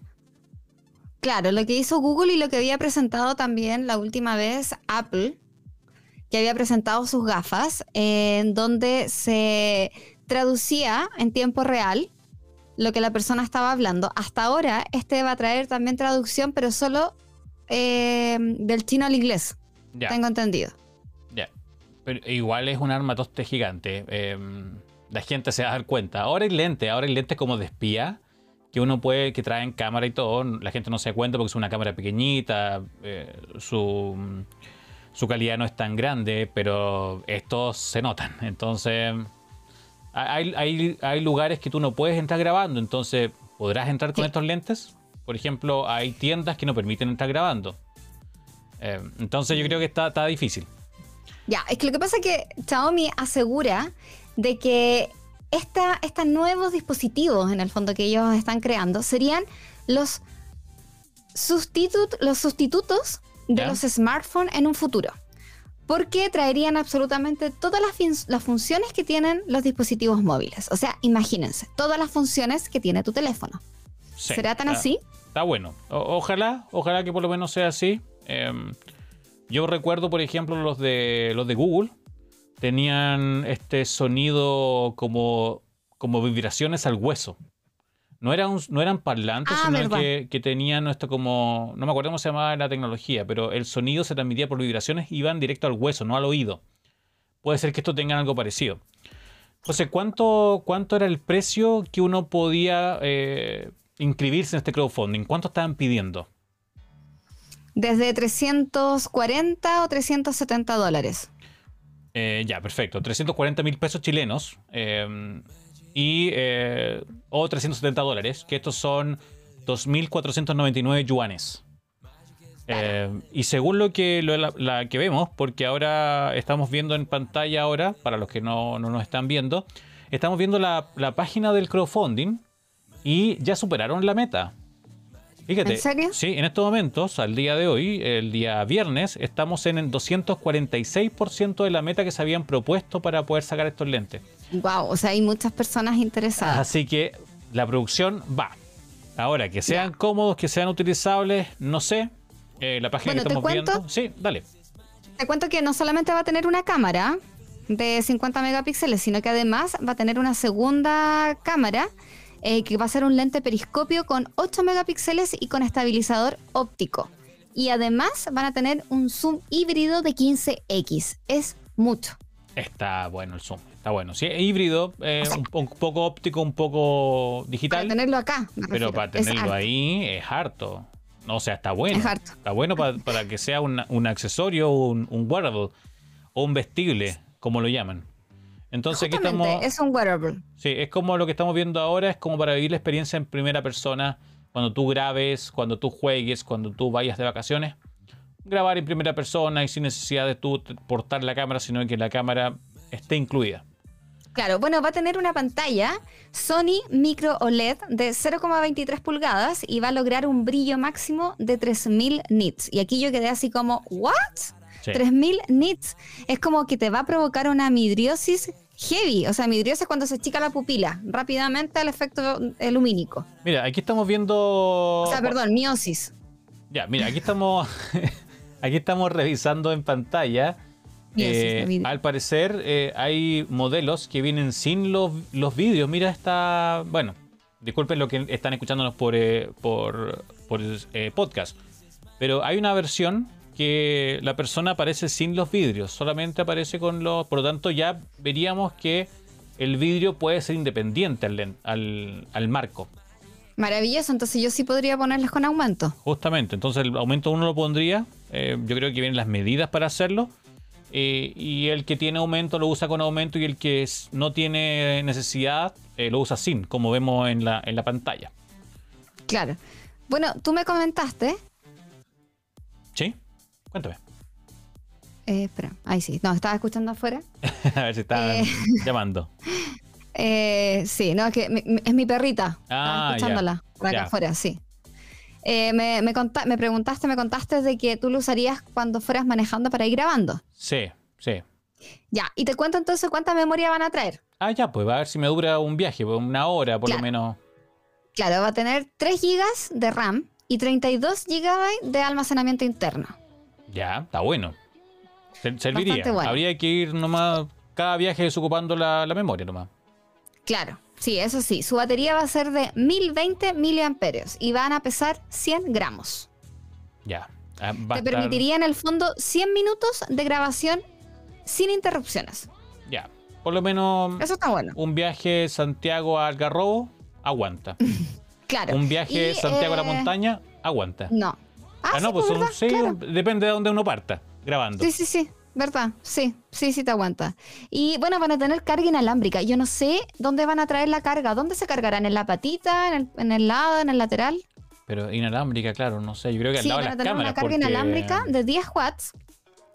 Claro, lo que hizo Google y lo que había presentado también la última vez Apple, que había presentado sus gafas, eh, en donde se traducía en tiempo real lo que la persona estaba hablando. Hasta ahora, este va a traer también traducción, pero solo eh, del chino al inglés, Ya. tengo entendido. Ya. Pero igual es un arma toste gigante. eh, la gente se va a dar cuenta. Ahora hay lentes, ahora hay lentes como de espía. Que uno puede, que traen cámara y todo. La gente no se da cuenta porque es una cámara pequeñita. eh, su, su calidad no es tan grande, pero estos se notan. Entonces, hay, hay, hay lugares que tú no puedes entrar grabando, entonces, ¿podrás entrar con Sí. estos lentes? Por ejemplo, hay tiendas que no permiten entrar grabando. Eh, entonces, yo creo que está, está difícil. Ya, es que lo que pasa es que Xiaomi asegura de que esta, estos nuevos dispositivos, en el fondo, que ellos están creando, serían los, sustitut- los sustitutos de Ya. los smartphones en un futuro. Porque traerían absolutamente todas las, las funciones que tienen los dispositivos móviles. O sea, imagínense, todas las funciones que tiene tu teléfono. Sí, ¿Será tan está- así? Está bueno. O- ojalá, ojalá que por lo menos sea así. Eh, yo recuerdo, por ejemplo, los de los de Google tenían este sonido como, como vibraciones al hueso. No, era un- no eran parlantes, Ah, sino que, que tenían esto como. No me acuerdo cómo se llamaba la tecnología, pero el sonido se transmitía por vibraciones y iban directo al hueso, no al oído. Puede ser que esto tenga algo parecido. José, ¿cuánto, ¿cuánto era el precio que uno podía eh, inscribirse en este crowdfunding? ¿Cuánto estaban pidiendo? Desde 340 o 370 dólares. Eh, ya, perfecto. 340 mil pesos chilenos eh, y, eh, o 370 dólares, que estos son 2.499 yuanes. Eh, y según lo que, lo- la que vemos, porque ahora estamos viendo en pantalla ahora, para los que no, no nos están viendo, estamos viendo la, la página del crowdfunding y ya superaron la meta. Fíjate, ¿En serio? sí, en estos momentos, al día de hoy, el día viernes, estamos en el 246% de la meta que se habían propuesto para poder sacar estos lentes. Wow, o sea, hay muchas personas interesadas. Así que la producción va. Ahora, que sean cómodos, que sean utilizables, no sé. Eh, la página Bueno, que ¿te estamos cuento? viendo. Sí, dale. Te cuento que no solamente va a tener una cámara de 50 megapíxeles, sino que además va a tener una segunda cámara eh, que va a ser un lente periscopio con 8 megapíxeles y con estabilizador óptico. Y además van a tener un zoom híbrido de 15x. Es mucho. Está bueno el zoom, está bueno. Sí, es híbrido, eh, O sea- un, un poco óptico, un poco Para digital. tenerlo acá. me Pero para tenerlo ahí es harto. No, o sea, está bueno. Es harto. Está bueno pa- para que sea una- un accesorio, un, un wearable o un vestible, como lo llaman. Entonces aquí estamos. es un wearable. Sí, es como lo que estamos viendo ahora, es como para vivir la experiencia en primera persona, cuando tú grabes, cuando tú juegues, cuando tú vayas de vacaciones. Grabar en primera persona y sin necesidad de tú portar la cámara, sino que la cámara esté incluida. Claro, bueno, va a tener una pantalla Sony Micro OLED de 0,23 pulgadas y va a lograr un brillo máximo de 3000 nits. Y aquí yo quedé así como, ¿what? Sí. 3000 nits. Es como que te va a provocar una midriosis heavy. O sea, midriosis es cuando se achica la pupila rápidamente al efecto lumínico. Mira, aquí estamos viendo. O sea, perdón, miosis. Ya, mira, aquí estamos. aquí estamos revisando en pantalla. Eh, al parecer eh, hay modelos que vienen sin los, los vídeos. Mira esta. Bueno, disculpen lo que están escuchándonos por, eh, por, por eh, podcast. Pero hay una versión que la persona aparece sin los vidrios. Solamente aparece con los. Por lo tanto, ya veríamos que el vidrio puede ser independiente al, al, al marco. Maravilloso, entonces yo sí podría ponerles con aumento. Justamente, entonces el aumento uno lo pondría. eh, yo creo que vienen las medidas para hacerlo. eh, y el que tiene aumento lo usa con aumento y el que no tiene necesidad eh, lo usa sin, como vemos en la, en la pantalla. Claro. Bueno, tú me comentaste. ¿Sí? Cuéntame. eh, espera, ahí sí. No, estaba escuchando afuera. A ver si están Eh. llamando. Eh, sí, no, es que mi- es mi perrita. Estaba Ah, ya. escuchándola por acá afuera, sí. Eh, me, me, conta- me preguntaste, me contaste de que tú lo usarías cuando fueras manejando para ir grabando. Sí, sí. Ya, y te cuento entonces cuánta memoria van a traer. Ah, ya, pues va a ver si me dura un viaje, pues, una hora por Claro. lo menos. Claro, va a tener 3 GB de RAM y 32 GB de almacenamiento interno. Ya, está bueno. Se- Serviría. Bueno. Habría que ir nomás, cada viaje desocupando la, la memoria nomás. Claro, sí, eso sí. Su batería va a ser de 1020 miliamperios y van a pesar 100 gramos. Ya. Ah, Te estar- permitiría en el fondo 100 minutos de grabación sin interrupciones. Ya. Por lo menos Eso está bueno. un viaje Santiago a Algarrobo, aguanta. Claro. Un viaje Y, Santiago a la eh, montaña, aguanta. No. Ah, Ah, no, sí, pues pues, Claro. depende de dónde uno parta. grabando. Sí, sí, sí. ¿Verdad? Sí, sí, sí te aguanta. Y bueno, van a tener carga inalámbrica. Yo no sé dónde van a traer la carga. ¿Dónde se cargarán? ¿En la patita? ¿En el, en el lado? ¿En el lateral? Pero inalámbrica, claro, no sé. Yo creo que al Sí, lado van de a las tener cámaras. una carga porque- inalámbrica de 10 watts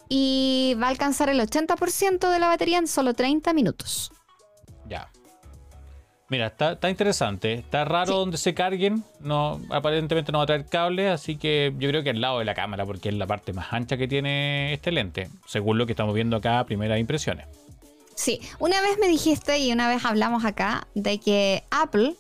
y va a alcanzar el 80% de la batería en solo 30 minutos. Mira, está, está interesante. Está raro Sí. donde se carguen. No, aparentemente no va a traer cable, así que yo creo que al lado de la cámara, porque es la parte más ancha que tiene este lente, según lo que estamos viendo acá a primeras impresiones. Sí, una vez me dijiste y una vez hablamos acá de que Apple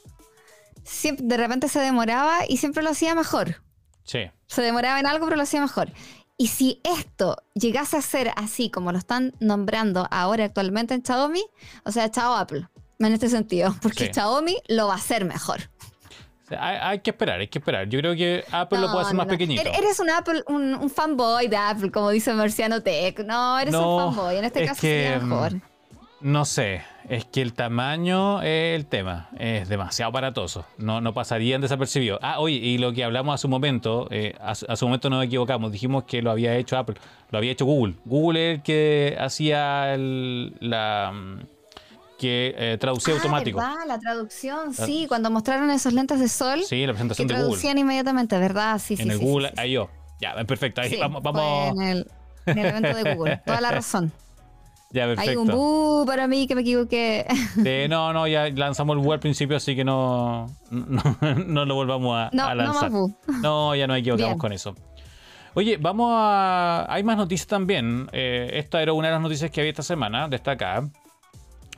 siempre, de repente se demoraba y siempre lo hacía mejor. Sí. Se demoraba en algo, pero lo hacía mejor. Y si esto llegase a ser así como lo están nombrando ahora actualmente en Xiaomi, o sea, chao Apple, en este sentido, porque Sí. Xiaomi lo va a hacer mejor. O sea, hay, hay que esperar, hay que esperar. Yo creo que Apple lo puede hacer no, más no. pequeñito. Er- Eres un Apple, un, un fanboy de Apple, como dice Marciano Tech. No, eres un fanboy. En este es caso que, sería mejor. mm, No sé, es que el tamaño es el tema, es demasiado aparatoso, no, no pasarían desapercibidos. Ah, oye, y lo que hablamos hace un momento, eh, hace, hace un momento nos equivocamos, dijimos que lo había hecho Apple, lo había hecho Google. Google es el que hacía el- la... que eh, traducía Ah, automático. ¿verdad? La traducción, La- sí, cuando mostraron esos lentes de sol, Sí, la que presentación de Google. traducían inmediatamente, ¿verdad? Sí, sí, en el sí, Google sí, sí. I.O. Ya, perfecto, ahí vamos, vamos- En el, en el evento de Google. Toda la razón. ya, Hay perfecto. un bu para mí que me equivoqué. Eh, no, no, ya lanzamos el Google al principio, así que no, no, no lo volvamos a, No, a no lanzar. más bu. No, ya nos equivocamos Bien. con eso. Oye, vamos a. Hay más noticias también. Eh, esta era una de las noticias que había esta semana, destacada.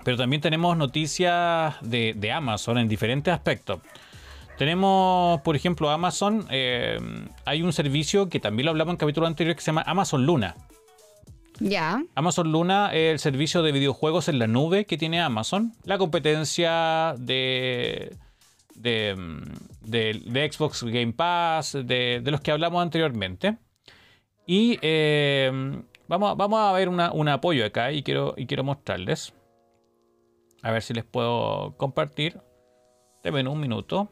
Pero también tenemos noticias de, de Amazon en diferentes aspectos. Tenemos, por ejemplo, Amazon. eh, hay un servicio que también lo hablamos en capítulo anterior que se llama Amazon Luna. Ya. Amazon Luna es el servicio de videojuegos en la nube que tiene Amazon. La competencia de, de, de- de Xbox Game Pass, de, de los que hablamos anteriormente. Y eh, vamos, a- vamos a ver una- un apoyo acá y quiero, y quiero mostrarles. A ver si les puedo compartir. Deben un minuto.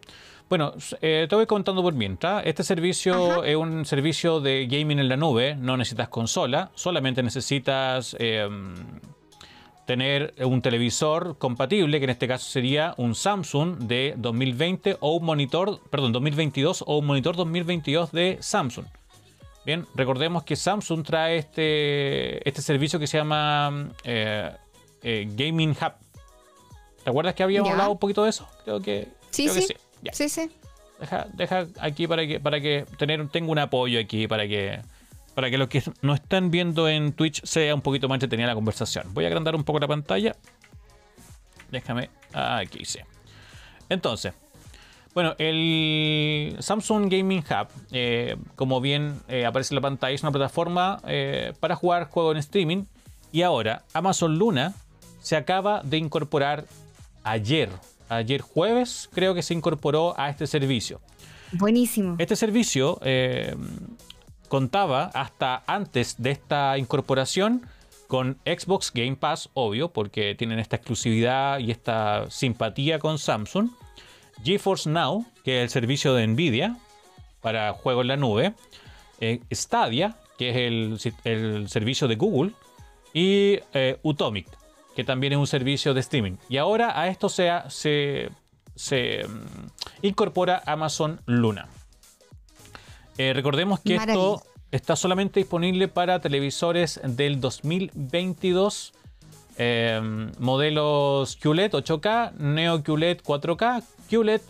Bueno, eh, te voy contando por mientras. Este servicio es un servicio de gaming en la nube. No necesitas consola, solamente necesitas eh, tener un televisor compatible, que en este caso sería un Samsung de 2020 o un monitor, perdón, 2022 o un monitor 2022 de Samsung. Bien, recordemos que Samsung trae este, este servicio que se llama eh, eh, Gaming Hub. ¿Te acuerdas que habíamos Ya. hablado un poquito de eso? Creo que Sí, creo que sí. Ya. Sí, sí. Deja, deja aquí para que, para que tener, tenga un apoyo aquí, para que, para que los que nos están viendo en Twitch sea un poquito más entretenida la conversación. Voy a agrandar un poco la pantalla. Déjame. Aquí sí. Entonces, bueno, el Samsung Gaming Hub, eh, como bien eh, aparece en la pantalla, es una plataforma eh, para jugar juegos en streaming. Y ahora, Amazon Luna se acaba de incorporar ayer. Ayer jueves creo que se incorporó a este servicio. Buenísimo. Este servicio eh, contaba hasta antes de esta incorporación con Xbox Game Pass, obvio, porque tienen esta exclusividad y esta simpatía con Samsung. GeForce Now, que es el servicio de Nvidia para juegos en la nube. eh, Stadia, que es el, servicio de Google. Y eh, Utomic, que también es un servicio de streaming. Y ahora a esto se, ha- se, se, mm, incorpora Amazon Luna. Eh, recordemos que Maravilla. esto está solamente disponible para televisores del 2022. eh, modelos QLED 8K, Neo QLED 4K, QLED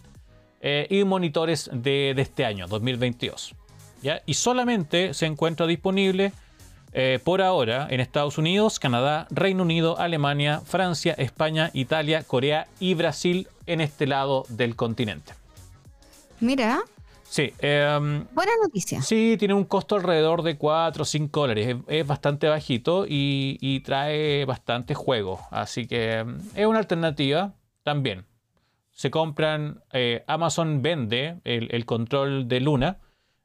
eh, y monitores de, de este año, 2022. ¿ya? Y solamente se encuentra disponible eh, por ahora en Estados Unidos, Canadá, Reino Unido, Alemania, Francia, España, Italia, Corea y Brasil en este lado del continente. Mira, Sí, em, buena noticia. Sí, tiene un costo alrededor de 4 o 5 dólares. Es, es bastante bajito y, y trae bastante juego. Así que mm, es una alternativa también. Se compran, eh, Amazon vende el, el control de Luna.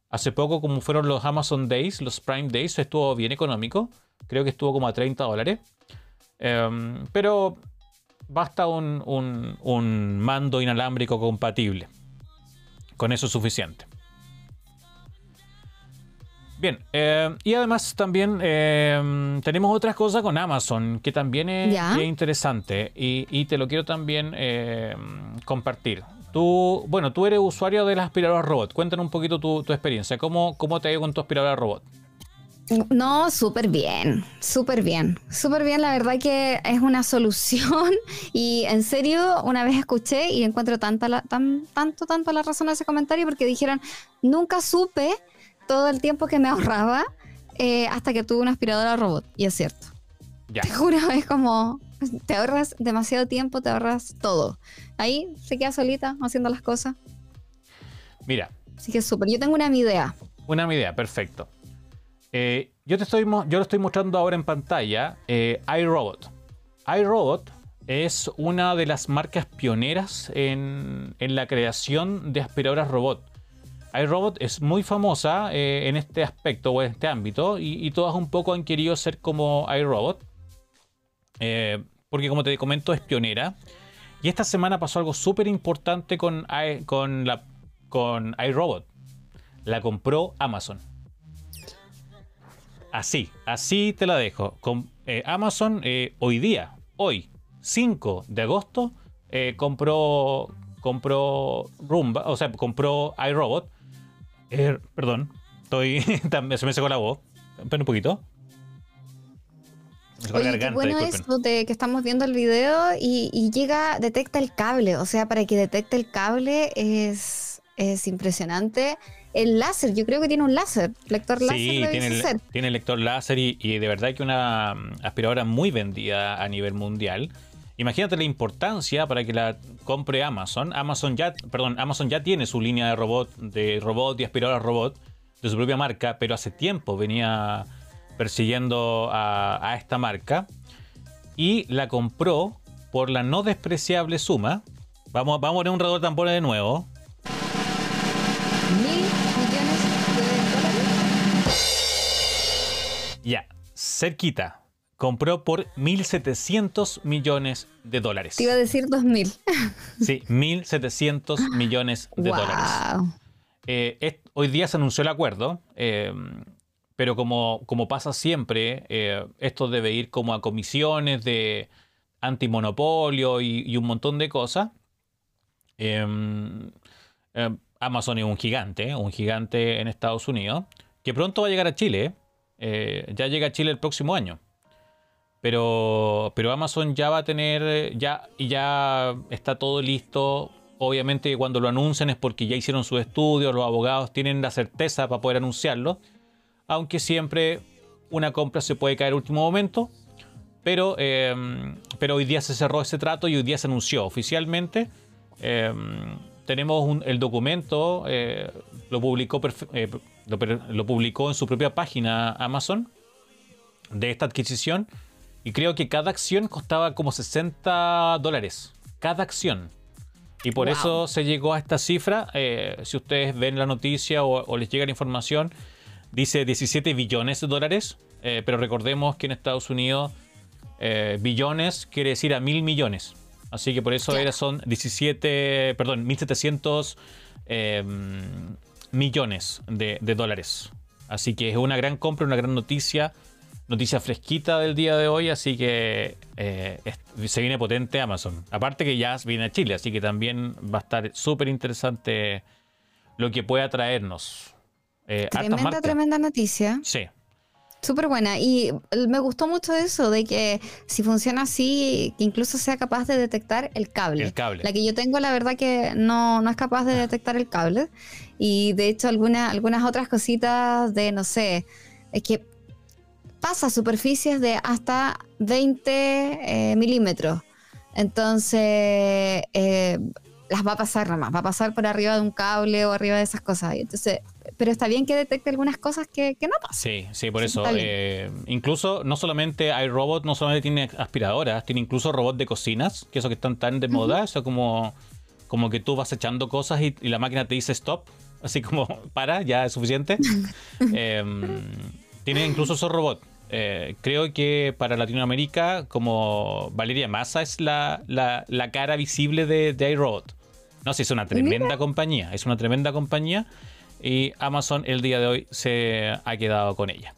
Hace poco, como fueron los Amazon Days, los Prime Days, estuvo bien económico. Creo que estuvo como a 30 dólares. Em, pero basta un, un- un mando inalámbrico compatible. Con eso es suficiente. Bien, eh, y además también eh, tenemos otras cosas con Amazon que también es, es interesante y, y te lo quiero también eh, compartir. Tú, bueno, tú eres usuario de las aspiradoras robot. Cuéntanos un poquito tu, tu experiencia. ¿Cómo, ¿Cómo te ha ido con tu aspiradora robot? No, súper bien, súper bien, súper bien. La verdad que es una solución y en serio una vez escuché y encuentro tanta la- tan, tanto, tanto la razón a ese comentario porque dijeron, nunca supe todo el tiempo que me ahorraba eh, hasta que tuve una aspiradora robot. Y es cierto. Ya. Te juro, es como, te ahorras demasiado tiempo, te ahorras todo. Ahí se queda solita haciendo las cosas. Mira, Así que súper. Yo tengo una mi idea. Una idea, perfecto. Eh, yo, te estoy, yo lo estoy mostrando ahora en pantalla, eh, iRobot. iRobot es una de las marcas pioneras en, en la creación de aspiradoras robot. iRobot es muy famosa eh, en este aspecto o en este ámbito y, y todas un poco han querido ser como iRobot. Eh, porque como te comento es pionera. Y esta semana pasó algo súper importante con, i- con, con iRobot. La compró Amazon. Así, así te la dejo. Con, eh, Amazon eh, hoy día, hoy, 5 de agosto, eh, compró, compró Roomba, o sea, compró iRobot. Perdón, estoy, se me secó la voz. Espera un poquito. Oye, qué garganta, bueno disculpen. eso de que estamos viendo el video y, y llega, detecta el cable. O sea, para que detecte el cable es, es impresionante. El láser, yo creo que tiene un láser, lector láser. Sí, tiene, tiene lector láser y, y de verdad que una mm, aspiradora muy vendida a nivel mundial. Imagínate la importancia para que la compre Amazon. Amazon ya, perdón, Amazon ya tiene su línea de robot, de robot y aspiradoras robot de su propia marca, pero hace tiempo venía persiguiendo a, a esta marca y la compró por la no despreciable suma. Vamos, vamos a poner un redor de tambores de nuevo. Mil millones de dólares. Ya, cerquita. Compró por 1.700 millones de dólares. Te iba a decir 2000. Sí, 1.700 millones de dólares. Eh, es- hoy día se anunció el acuerdo, eh, pero como, como pasa siempre, eh, esto debe ir como a comisiones de antimonopolio y, y un montón de cosas. Eh, eh, Amazon es un gigante, un gigante en Estados Unidos, que pronto va a llegar a Chile. eh, ya llega a Chile el próximo año. Pero, pero Amazon ya va a tener, ya, ya está todo listo. Obviamente cuando lo anuncian es porque ya hicieron su estudio, los abogados tienen la certeza para poder anunciarlo. Aunque siempre una compra se puede caer último momento. Pero, eh, pero hoy día se cerró ese trato y hoy día se anunció oficialmente. Eh, tenemos un- el documento, eh, lo, publicó eh, lo, lo publicó en su propia página Amazon de esta adquisición. Y creo que cada acción costaba como 60 dólares. Cada acción. Y por Wow. eso se llegó a esta cifra. Eh, si ustedes ven la noticia o, o les llega la información, dice 17 billones de dólares. Eh, pero recordemos que en Estados Unidos eh, billones quiere decir a mil millones. Así que por eso Claro. era, son 17, perdón, 1700 eh, millones de, de dólares. Así que es una gran compra, una gran noticia. Noticia fresquita del día de hoy, así que eh, es- se viene potente Amazon. Aparte que ya viene a Chile, así que también va a estar súper interesante lo que pueda traernos. Eh, Tremenda, tremenda noticia. Sí, Súper buena. Y me gustó mucho eso de que si funciona así, que incluso sea capaz de detectar el cable. el cable. La que yo tengo, la verdad que no, no es capaz de detectar el cable. Y de hecho, alguna- algunas otras cositas de, no sé, es que pasa superficies de hasta 20 eh, milímetros. Entonces, eh, las va a pasar nomás, va a pasar por arriba de un cable o arriba de esas cosas. Y Entonces, pero está bien que detecte algunas cosas que, que no pasan. Sí, sí, por Sí, eso. eh, incluso, no solamente hay robots, no solamente tiene aspiradoras, tiene incluso robots de cocinas, que eso que están tan de moda, eso como, como que tú vas echando cosas y, y la máquina te dice stop, así como para, ya es suficiente. Em, tiene incluso esos robots. Eh, creo que para Latinoamérica, como Valeria Massa es la, la, la cara visible de, de iRobot. No sé, es una tremenda compañía, es una tremenda compañía. Y Amazon el día de hoy se ha quedado con ella.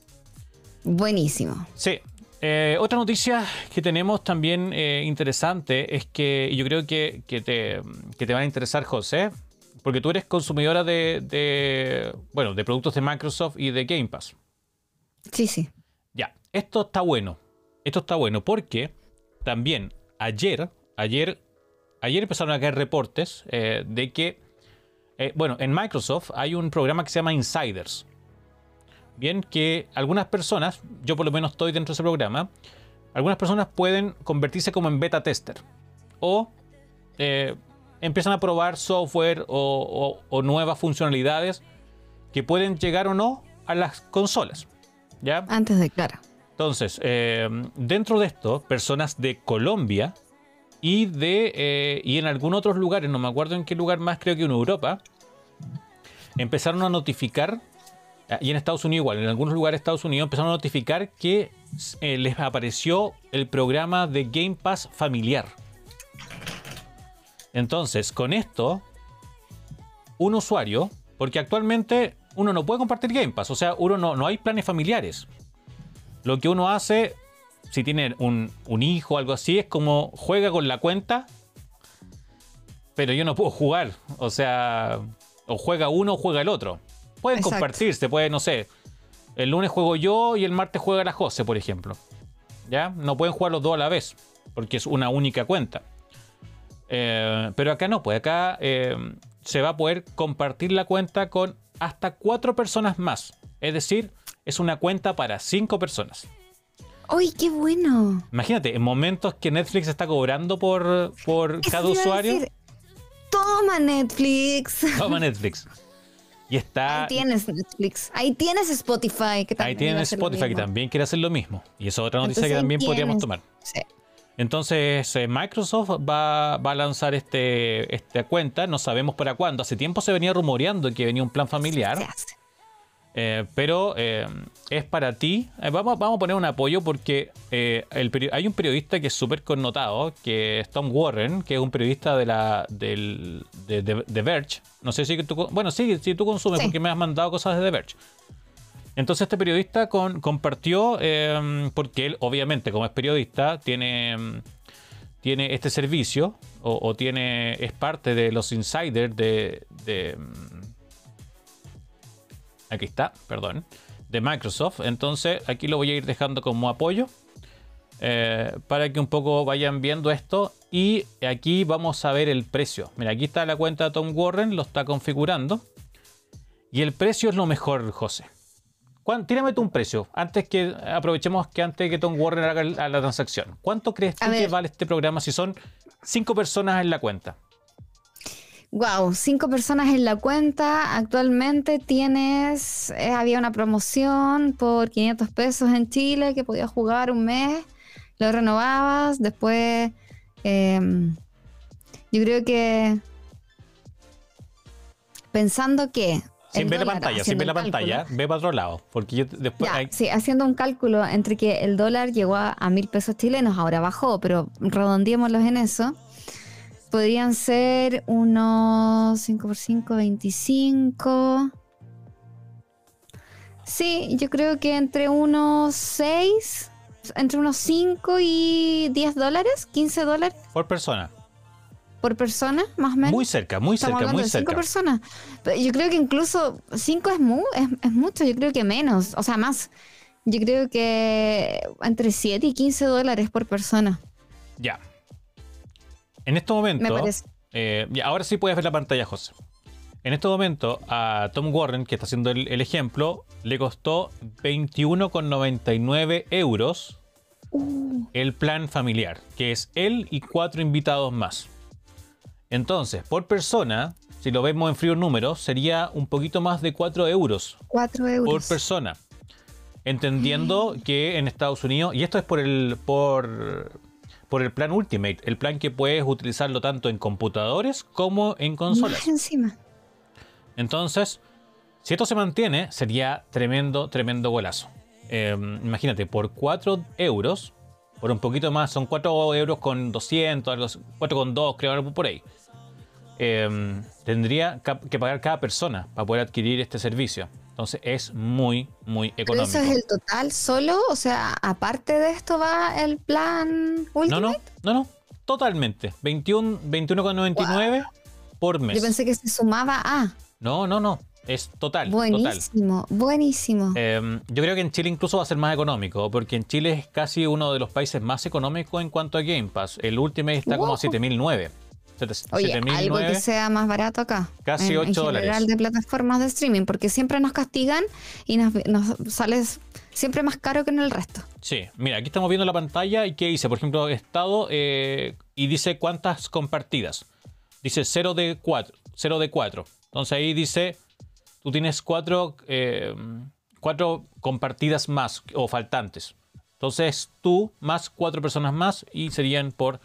Buenísimo. Sí. Eh, otra noticia que tenemos también eh, interesante es que yo creo que, que, te, que te van a interesar, José, porque tú eres consumidora de, de, bueno, de productos de Microsoft y de Game Pass. Sí, sí. Ya, esto está bueno. Esto está bueno porque también ayer, ayer, ayer empezaron a caer reportes eh, de que, eh, bueno, en Microsoft hay un programa que se llama Insiders. Bien, que algunas personas, yo por lo menos estoy dentro de ese programa, algunas personas pueden convertirse como en beta tester. O eh, empiezan a probar software o, o, o, nuevas funcionalidades que pueden llegar o no a las consolas. ¿ya? Antes de, claro. Entonces, eh, dentro de esto, personas de Colombia y de eh, y en algunos otros lugares, no me acuerdo en qué lugar más, creo que en Europa, empezaron a notificar, y en Estados Unidos igual, en algunos lugares de Estados Unidos empezaron a notificar que eh, les apareció el programa de Game Pass familiar. Entonces, con esto, un usuario, porque actualmente uno no puede compartir Game Pass, o sea, uno no, no hay planes familiares. Lo que uno hace, si tiene un, un hijo o algo así, es como juega con la cuenta, pero yo no puedo jugar. O sea, o juega uno o juega el otro. Pueden Exacto. compartirse, puede, no sé. El lunes juego yo y el martes juega la Jose, por ejemplo. ¿Ya? No pueden jugar los dos a la vez, porque es una única cuenta. Eh, pero acá no, pues acá eh, se va a poder compartir la cuenta con hasta cuatro personas más. Es decir, es una cuenta para cinco personas. ¡Uy, qué bueno! Imagínate, en momentos que Netflix está cobrando por, por Eso cada usuario, decir. Toma Netflix. toma Netflix. Y está. Ahí tienes Netflix. Ahí tienes Spotify. Que Ahí también tienes Spotify que también quiere hacer lo mismo. Y esa es otra noticia Entonces que también podríamos tomar. Sí. Entonces, eh, Microsoft va, va a lanzar este, esta cuenta. No sabemos para cuándo. Hace tiempo se venía rumoreando que venía un plan familiar. Hace. Eh, pero eh, es para ti. Eh, vamos, vamos a poner un apoyo porque el hay un periodista que es súper connotado, que es Tom Warren, que es un periodista de la del, de, de- de Verge. No sé si tú... Bueno, sí, si tú consumes, Sí. porque me has mandado cosas de The Verge. Entonces este periodista con- compartió, porque él obviamente como es periodista, tiene, tiene este servicio o, o tiene es parte de los insiders de, de, aquí está, perdón, de Microsoft. Entonces aquí lo voy a ir dejando como apoyo eh, para que un poco vayan viendo esto. Y aquí vamos a ver el precio. Mira, aquí está la cuenta de Tom Warren, lo está configurando. Y el precio es lo mejor, José. ¿Cuán- Tírame tú un precio. Antes que aprovechemos que antes que Tom Warren haga la transacción. ¿Cuánto crees tú que vale este programa si son cinco personas en la cuenta? Wow, cinco personas en la cuenta. Actualmente tienes, eh, había una promoción por 500 pesos en Chile que podías jugar un mes, lo renovabas, después em, yo creo que pensando que... Sin ver la pantalla, sin ver la cálculo, pantalla, ve para otro lado. Porque yo después. ya, hay- sí, haciendo un cálculo entre que el dólar llegó a, a mil pesos chilenos, ahora bajó, pero redondeémoslos en eso. Podrían ser unos 5 por 5, 25. Sí, yo creo que entre unos 6, entre unos 5 y 10 dólares, 15 dólares por persona. por persona, más o menos. Muy cerca, muy Estamos cerca, muy de cinco cerca. personas. Yo creo que incluso cinco es, mu es, es mucho, yo creo que menos, o sea, más. Yo creo que entre 7 y 15 dólares por persona, Ya. En este me momento. parece. eh, ya, ahora sí puedes ver la pantalla, José. En este momento, a Tom Warren, que está haciendo el, el ejemplo, le costó 21,99 euros Uh, el plan familiar, que es él y cuatro invitados más. Entonces, por persona, si lo vemos en frío números, sería un poquito más de 4 euros 4 por euros. persona. Entendiendo que en Estados Unidos, y esto es por el, por, por el plan Ultimate, el plan que puedes utilizarlo tanto en computadores como en consolas. Encima. Entonces, si esto se mantiene, sería tremendo, tremendo golazo. Eh, imagínate, por 4 euros, por un poquito más, son 4 euros con 200, algo así, 4 con 2, creo, algo por ahí. eh, tendría que pagar cada persona para poder adquirir este servicio. Entonces es muy, muy Pero económico. eso es el total solo, o sea, aparte de esto va el plan No, Ultimate. no, no, no, totalmente. 21 21,99 por mes. Yo pensé que se sumaba a. No, no, no. Es total. total. Buenísimo, buenísimo. Eh, yo creo que en Chile incluso va a ser más económico, porque en Chile es casi uno de los países más económicos en cuanto a Game Pass. El Ultimate está como a Wow. 7009. Oye, algo 7009. que sea más barato acá. Casi en, ocho en general dólares. de plataformas de streaming, porque siempre nos castigan y nos, nos sale siempre más caro que en el resto. Sí, mira, aquí estamos viendo la pantalla y qué dice, por ejemplo, estado eh, y dice cuántas compartidas. Dice 0 de 4, 0 de 4. Entonces ahí dice, tú tienes cuatro, eh, cuatro compartidas más o faltantes. Entonces tú más cuatro personas más y serían por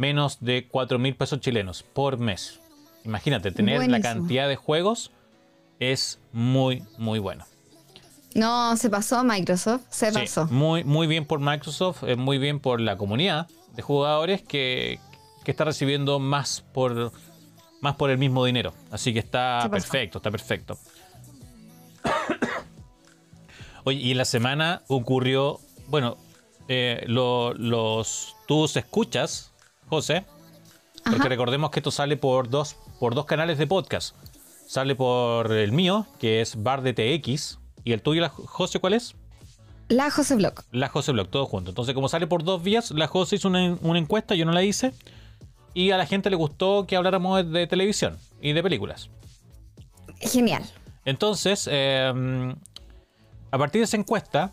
menos de 4 mil pesos chilenos por mes. Imagínate, tener la cantidad de juegos es muy, muy bueno. No, se pasó Microsoft, se Sí, pasó. muy, muy bien por Microsoft, eh, muy bien por la comunidad de jugadores que, que está recibiendo más por, más por el mismo dinero. Así que está perfecto, está perfecto. Oye, y en la semana ocurrió, bueno, eh, lo- los tus escuchas, José, porque recordemos que esto sale por dos, por dos canales de podcast. Sale por el mío, que es Bar de TX, y el tuyo, la- José, ¿cuál es? La José Block. La José Blog, todo junto. Entonces, como sale por dos vías, la José hizo una, una encuesta, yo no la hice. Y a la gente le gustó que habláramos de, de televisión y de películas. Genial. Entonces, eh, a partir de esa encuesta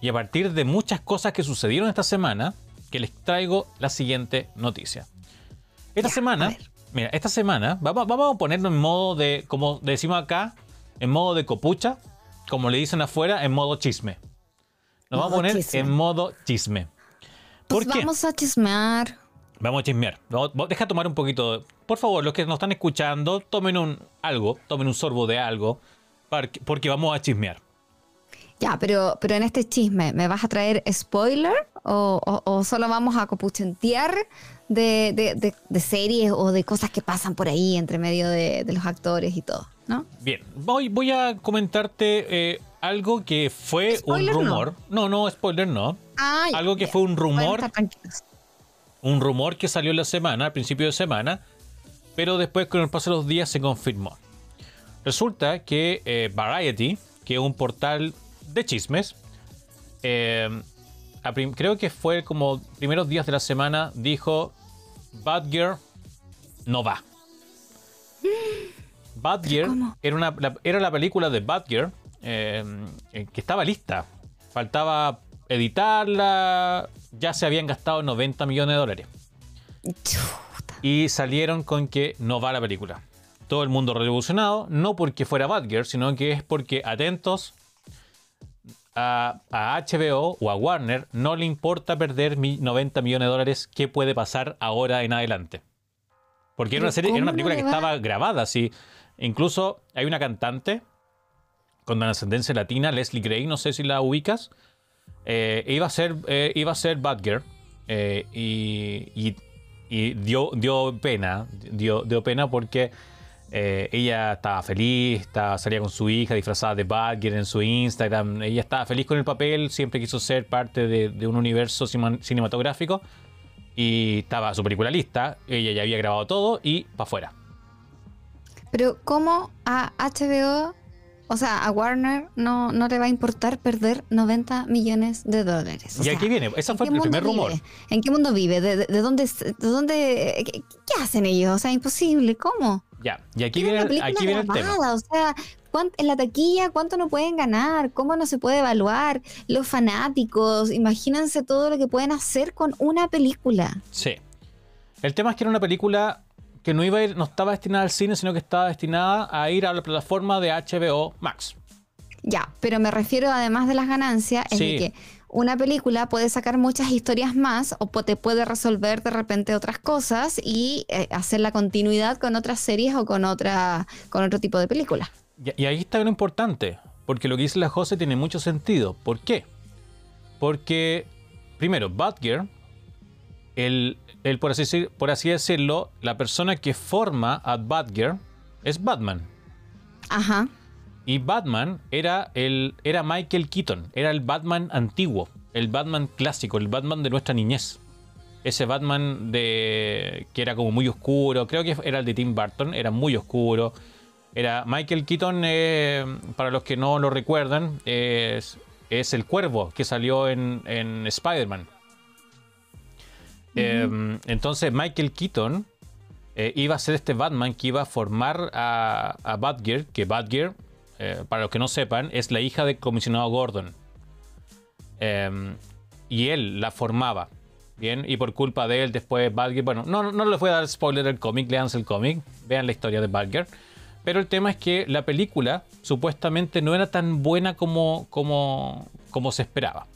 y a partir de muchas cosas que sucedieron esta semana, que les traigo la siguiente noticia. Esta Ya, semana, mira, esta semana, vamos, vamos a ponernos en modo de, como decimos acá, en modo de copucha, como le dicen afuera, en modo chisme. Nos vamos a poner chisme. en modo chisme. ¿Por Pues qué? vamos a chismear. Vamos a chismear. Deja tomar un poquito. Por favor, los que nos están escuchando, tomen un algo, tomen un sorbo de algo, porque, porque vamos a chismear. Ya, pero, pero en este chisme, ¿me vas a traer spoiler o, o- o solo vamos a copuchentear de, de- de- de series o de cosas que pasan por ahí entre medio de, los actores y todo? ¿No? Bien, voy, voy a comentarte eh, algo que fue Spoiler un rumor. No. no, spoiler no. Ah, Algo que fue un rumor, un rumor que salió la semana, al principio de semana, pero después con el paso de los días se confirmó. Resulta que eh, Variety, que es un portal de chismes, eh, creo que fue como primeros días de la semana, dijo Batgirl no va. Batgirl ¿Cómo? era, una, la, era la película de Batgirl eh, eh, que estaba lista. Faltaba editarla, ya se habían gastado 90 millones de dólares. Chuta. Y salieron con que no va la película. Todo el mundo revolucionado, no porque fuera Batgirl, sino que es porque atentos a, a HBO o a Warner no le importa perder mi 90 millones de dólares. ¿Qué puede pasar ahora en adelante? Porque era una serie, era ¿cómo una película que estaba grabada, así. Incluso hay una cantante con ascendencia latina, Leslie Gray, no sé si la ubicas. Eh, iba a ser, eh, iba a ser Batgirl eh, y, y- y dio, dio pena, dio, dio pena porque eh, ella estaba feliz, estaba, salía con su hija disfrazada de Batgirl en su Instagram, ella estaba feliz con el papel, siempre quiso ser parte de, de un universo cinematográfico y estaba su película lista, ella ya había grabado todo y para afuera. Pero ¿cómo a HBO, o sea, a Warner no, no le va a importar perder 90 millones de dólares? O y sea, aquí viene, ese ¿en fue el primer rumor. vive? ¿En qué mundo vive? ¿De, de- de dónde, de dónde, qué, qué hacen ellos? O sea, imposible. ¿Cómo? Ya, y aquí viene, aquí viene el tema. grabada, O sea, ¿cuán- en la taquilla, ¿cuánto no pueden ganar? ¿Cómo no se puede evaluar? Los fanáticos, imagínense todo lo que pueden hacer con una película. Sí. El tema es que era una película que no iba a ir, no estaba destinada al cine, sino que estaba destinada a ir a la plataforma de HBO Max. Ya, pero me refiero además de las ganancias, es Sí. de que una película puede sacar muchas historias más o te puede resolver de repente otras cosas y eh, hacer la continuidad con otras series o con otra con otro tipo de película. Y, y ahí está lo importante, porque lo que dice la José tiene mucho sentido. ¿Por qué? Porque, primero, Batgirl el, el, por, así, decir- por así decirlo, la persona que forma a Batgirl es Batman. Ajá. Y Batman era, el, era Michael Keaton, era el Batman antiguo, el Batman clásico, el Batman de nuestra niñez. Ese Batman de que era como muy oscuro, creo que era el de Tim Burton, era muy oscuro. Era Michael Keaton, eh, para los que no lo recuerdan, es, es el cuervo que salió en, en Spider-Man. Eh, entonces Michael Keaton eh, iba a ser este Batman que iba a formar a, a Batgirl, que Batgirl, eh, para los que no sepan, es la hija del comisionado Gordon. Eh, y él la formaba. Bien, y por culpa de él después Batgirl, bueno, no, no les voy a dar spoiler del cómic, leanse el cómic, vean la historia de Batgirl. Pero el tema es que la película supuestamente no era tan buena como, como, como se esperaba.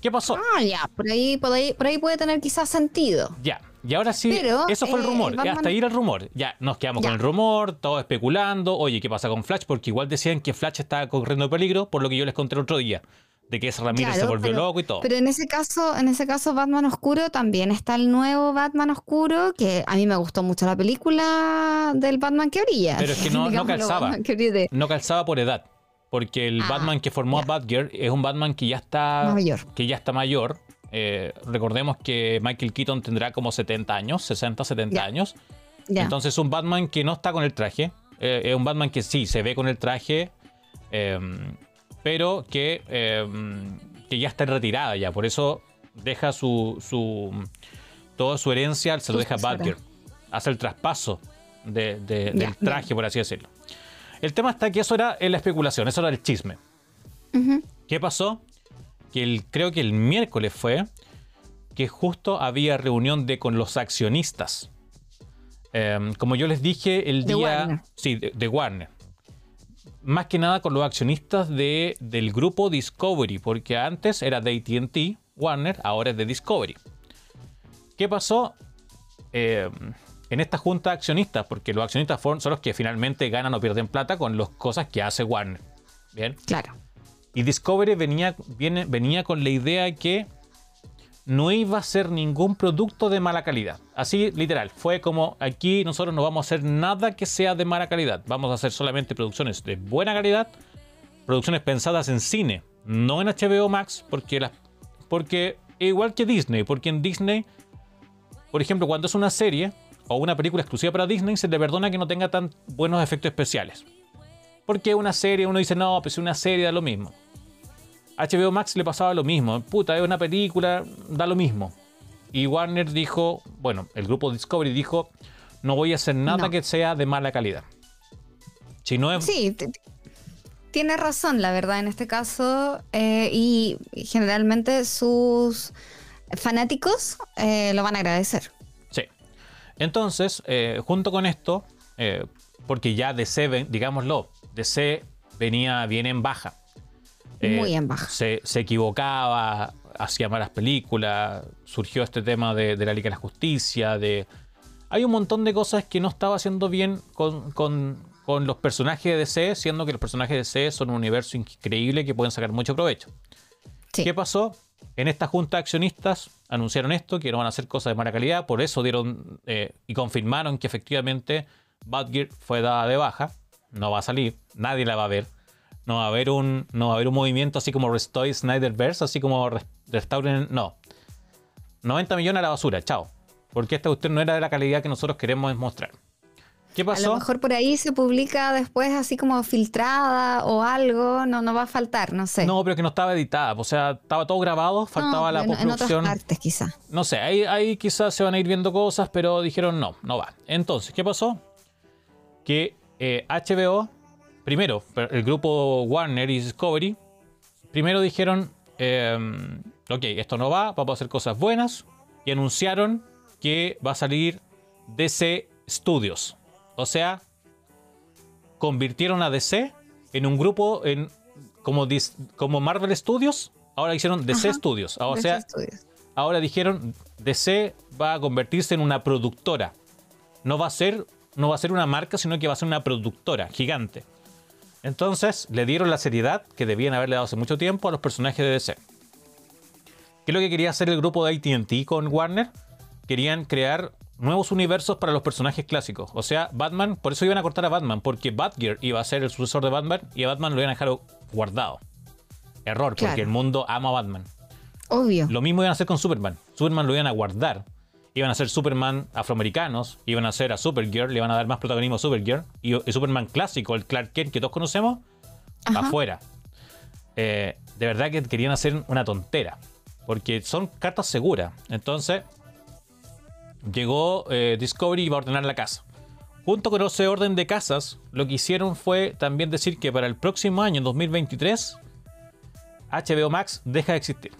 ¿Qué pasó? Ah, ya, por ahí, por ahí, por ahí puede tener quizás sentido. Ya, y ahora sí, Pero, eso fue el eh, rumor. Batman- hasta ahí era el rumor. Ya, nos quedamos Ya. con el rumor, todos especulando. Oye, ¿qué pasa con Flash? Porque igual decían que Flash estaba corriendo peligro, por lo que yo les conté el otro día. De que ese Ramírez se volvió pero- loco y todo. Pero en ese caso, en ese caso, Batman Oscuro también está el nuevo Batman Oscuro, que a mí me gustó mucho la película del Batman que brilla. Pero es que no- calzaba. No calzaba por edad. Porque el Ah, Batman que formó a. Batgirl es un Batman que ya está Mayor. que ya está mayor. Eh, recordemos que Michael Keaton tendrá como 70 años, 60, 70 Ya. años. Ya. Entonces es un Batman que no está con el traje. Eh, es un Batman que sí, se ve con el traje. eh, pero que, eh, que ya está en retirada ya. Por eso deja su, su toda su herencia, se lo deja a. Batgirl. Hace el traspaso de- de- Ya, del traje, por así decirlo. El tema está que eso era la especulación, eso era el chisme. ¿Qué pasó? Que el, creo que el miércoles fue que justo había reunión de con los accionistas. Em, como yo les dije el De día. Warner. Sí, de, de Warner. Más que nada con los accionistas de, del grupo Discovery, porque antes era de ATT, Warner, ahora es de Discovery. ¿Qué pasó? Em, en esta junta de accionistas, porque los accionistas son los que finalmente ganan o pierden plata con las cosas que hace Warner. Bien. Claro. Y Discovery venía, con la idea que no iba a ser ningún producto de mala calidad. Así, literal. Fue como aquí nosotros no vamos a hacer nada que sea de mala calidad. Vamos a hacer solamente producciones de buena calidad, producciones pensadas en cine, no en HBO Max, porque, las, porque igual que Disney, porque en Disney, por ejemplo, cuando es una serie o una película exclusiva para Disney, se le perdona que no tenga tan buenos efectos especiales. Porque una serie, uno dice, no, pues una serie da lo mismo. HBO Max le pasaba lo mismo. Puta, es una película, da lo mismo. Y Warner dijo, bueno, el grupo Discovery dijo, no voy a hacer nada No. que sea de mala calidad. Si no es... Sí, tiene razón, la verdad, en este caso. eh, y generalmente sus fanáticos eh, lo van a agradecer. Sí. Entonces, eh, junto con esto, porque ya DC, digámoslo, DC venía bien en baja. Eh, Muy en baja. Se, se equivocaba, hacía malas películas, surgió este tema de, de la Liga de la Justicia, de... Hay un montón de cosas que no estaba haciendo bien con, con- con los personajes de DC, siendo que los personajes de DC son un universo increíble que pueden sacar mucho provecho. Sí. ¿Qué pasó? En esta junta de accionistas anunciaron esto, que no van a hacer cosas de mala calidad, por eso dieron eh, y confirmaron que efectivamente Batgirl fue dada de baja, no va a salir, nadie la va a ver, no va a haber un, no va a haber un movimiento así como Restoy Snyderverse, así como res- restauren, no. 90 millones a la basura, chao. Porque esta cuestión no era de la calidad que nosotros queremos mostrar. ¿Qué A pasó? lo mejor por ahí se publica después así como filtrada o algo, no, no va a faltar, no sé. No, pero que no estaba editada, o sea, estaba todo grabado, faltaba No, la en, en postproducción. otras partes quizá. No sé, ahí, ahí quizás se van a ir viendo cosas, pero dijeron no, no va. Entonces, ¿qué pasó? Que eh, HBO, primero, el grupo Warner y Discovery, primero dijeron, eh, ok, esto no va, vamos a hacer cosas buenas, y anunciaron que va a salir DC Studios. O sea, convirtieron a DC en un grupo en como, dis- como Marvel Studios, ahora hicieron DC Ajá, Studios. O de sea, esos estudios. ahora dijeron DC va a convertirse en una productora. No va a ser, no va a ser una marca, sino que va a ser una productora gigante. Entonces le dieron la seriedad que debían haberle dado hace mucho tiempo a los personajes de DC. ¿Qué es lo que quería hacer el grupo de ATT con Warner? querían crear nuevos universos para los personajes clásicos. O sea, Batman, por eso iban a cortar a Batman, porque Batgear iba a ser el sucesor de Batman y a Batman lo iban a dejar guardado. Error, porque el mundo ama a Batman. Obvio. Lo mismo iban a hacer con Superman. Superman lo iban a guardar. Iban a ser Superman afroamericanos, iban a hacer a Supergirl, le iban a dar más protagonismo a Supergirl. Y el Superman clásico, el Clark Kent que todos conocemos, Ajá. afuera. Eh, de verdad que querían hacer una tontera. Porque son cartas seguras. Entonces, llegó eh, Discovery y iba a ordenar la casa. Junto con ese orden de casas, lo que hicieron fue también decir que para el próximo año, en 2023, HBO Max deja de existir.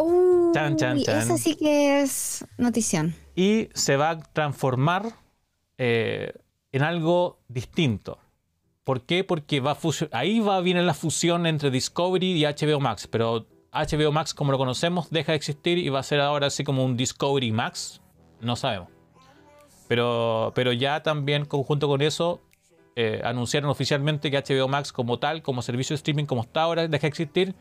Uy, Chan, chan, chan. Esa sí que es notición. y se va a transformar eh, en algo distinto. ¿Por qué? Porque va a ahí va a venir la fusión entre Discovery y HBO Max, pero HBO Max como lo conocemos deja de existir y va a ser ahora así como un Discovery Max, no sabemos. Pero, pero ya también conjunto con eso eh, anunciaron oficialmente que HBO Max como tal, como servicio de streaming como está ahora, deja de existir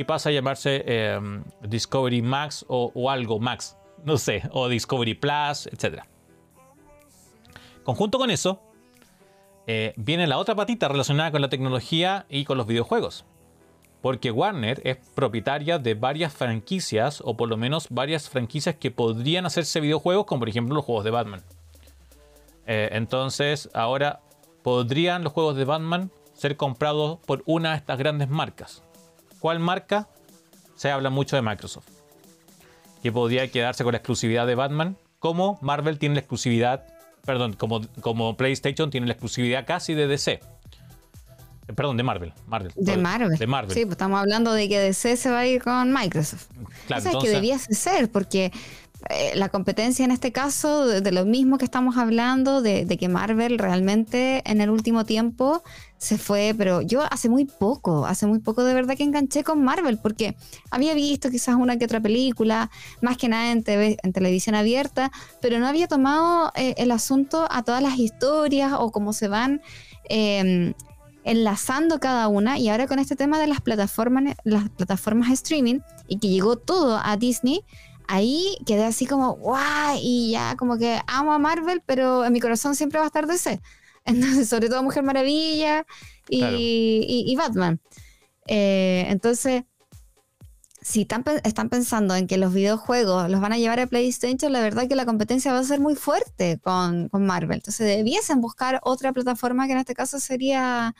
y pasa a llamarse eh, Discovery Max o, o algo Max, no sé, o Discovery Plus, etc. Conjunto con eso, eh, viene la otra patita relacionada con la tecnología y con los videojuegos. Porque Warner es propietaria de varias franquicias, o por lo menos varias franquicias que podrían hacerse videojuegos, como por ejemplo los juegos de Batman. Eh, entonces, ahora podrían los juegos de Batman ser comprados por una de estas grandes marcas. ¿Cuál marca? Se habla mucho de Microsoft. Que podría quedarse con la exclusividad de Batman, como Marvel tiene la exclusividad, perdón, como, como PlayStation tiene la exclusividad casi de DC. Eh, Perdón, de Marvel. Marvel De Marvel. De Marvel. Sí, pues estamos hablando de que DC se va a ir con Microsoft. Claro, o sea, es entonces- que debiese ser, porque eh, la competencia en este caso, de, lo mismo que estamos hablando, de, que Marvel realmente en el último tiempo se fue, pero yo hace muy poco, hace muy poco de verdad que enganché con Marvel, porque había visto quizás una que otra película, más que nada en, TV en televisión abierta, pero no había tomado eh, el asunto a todas las historias o cómo se van... eh, enlazando cada una y ahora con este tema de las plataformas las plataformas streaming y que llegó todo a Disney ahí quedé así como guau y ya como que amo a Marvel pero en mi corazón siempre va a estar DC entonces sobre todo Mujer Maravilla y, Claro. y- y Batman Eh, entonces si están, están pensando en que los videojuegos los van a llevar a PlayStation, la verdad que la competencia va a ser muy fuerte con, con Marvel. Entonces debiesen buscar otra plataforma que en este caso sería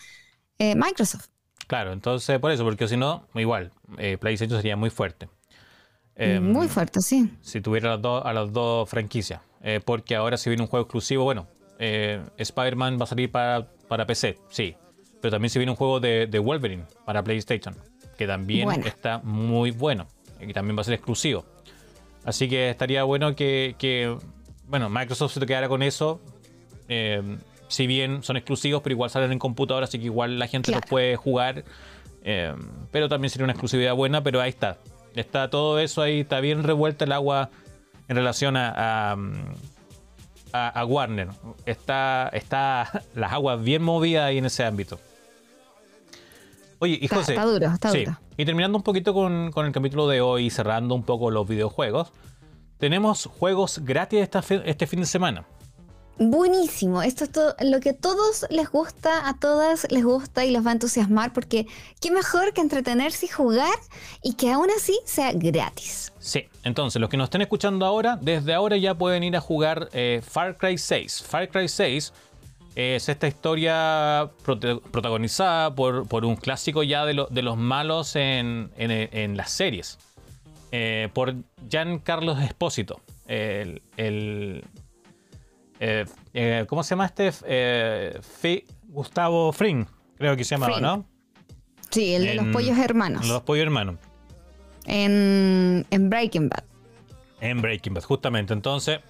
eh, Microsoft. Claro, entonces por eso, porque si no, igual, eh, PlayStation sería muy fuerte. Eh, muy fuerte, sí. Si tuviera las dos- a las dos franquicias. Eh, porque ahora si viene un juego exclusivo, bueno, eh, Spider-Man va a salir para, para PC, sí. Pero también si viene un juego de, de Wolverine para PlayStation, que también Bueno. está muy bueno. Y también va a ser exclusivo. Así que estaría bueno que, que, bueno, Microsoft se quedara con eso. Eh, si bien son exclusivos, pero igual salen en computadora, así que igual la gente los puede jugar. Eh, pero también sería una exclusividad buena, pero ahí está. Está todo eso ahí, está bien revuelta el agua en relación a, a, Warner. Está, está las aguas bien movidas ahí en ese ámbito. Oye, y José, está duro, está sí, duro. y terminando un poquito con, con el capítulo de hoy, cerrando un poco los videojuegos, tenemos juegos gratis esta este fin de semana. Buenísimo. Esto es todo, lo que a todos les gusta, a todas les gusta y los va a entusiasmar porque qué mejor que entretenerse y jugar y que aún así sea gratis. Sí, entonces los que nos estén escuchando ahora, desde ahora ya pueden ir a jugar eh, Far Cry 6. Far Cry 6 es esta historia protagonizada por, por un clásico ya de, lo- de los malos en, en- las series. Eh, por Giancarlo Espósito. El, el- eh, eh, ¿Cómo se llama este? Eh, Fi- Gustavo Fring, creo que se llamaba, Fring. ¿no? Sí, el de los pollos hermanos. Los Pollo Hermanos. En, en Breaking Bad. En Breaking Bad, justamente. Entonces,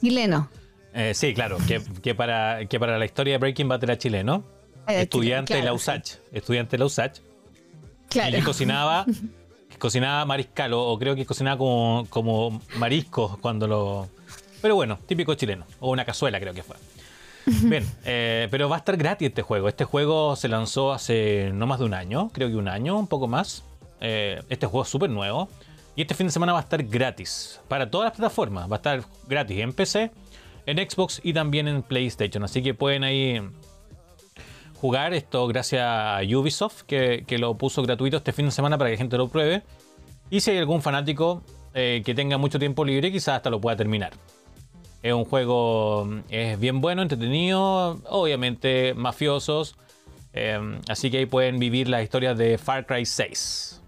Chileno. Eh, sí, claro, que, que para, que para la historia de Breaking Bad era chileno. Era estudiante chileno, de la USACH. Estudiante de la USACH. Claro. Y que cocinaba, que cocinaba mariscal, o, o creo que cocinaba como, como mariscos cuando lo. Pero bueno, típico chileno. O una cazuela, creo que fue. Bien, eh, pero va a estar gratis este juego. Este juego se lanzó hace no más de un año, creo que un año, un poco más. Eh, este juego es súper nuevo. Y este fin de semana va a estar gratis para todas las plataformas. Va a estar gratis en PC, en Xbox y también en PlayStation. Así que pueden ahí jugar esto gracias a Ubisoft, que, lo puso gratuito este fin de semana para que la gente lo pruebe. Y si hay algún fanático eh, que tenga mucho tiempo libre, quizás hasta lo pueda terminar. Es un juego es bien bueno, entretenido, obviamente mafiosos. Eh, así que ahí pueden vivir las historias de Far Cry 6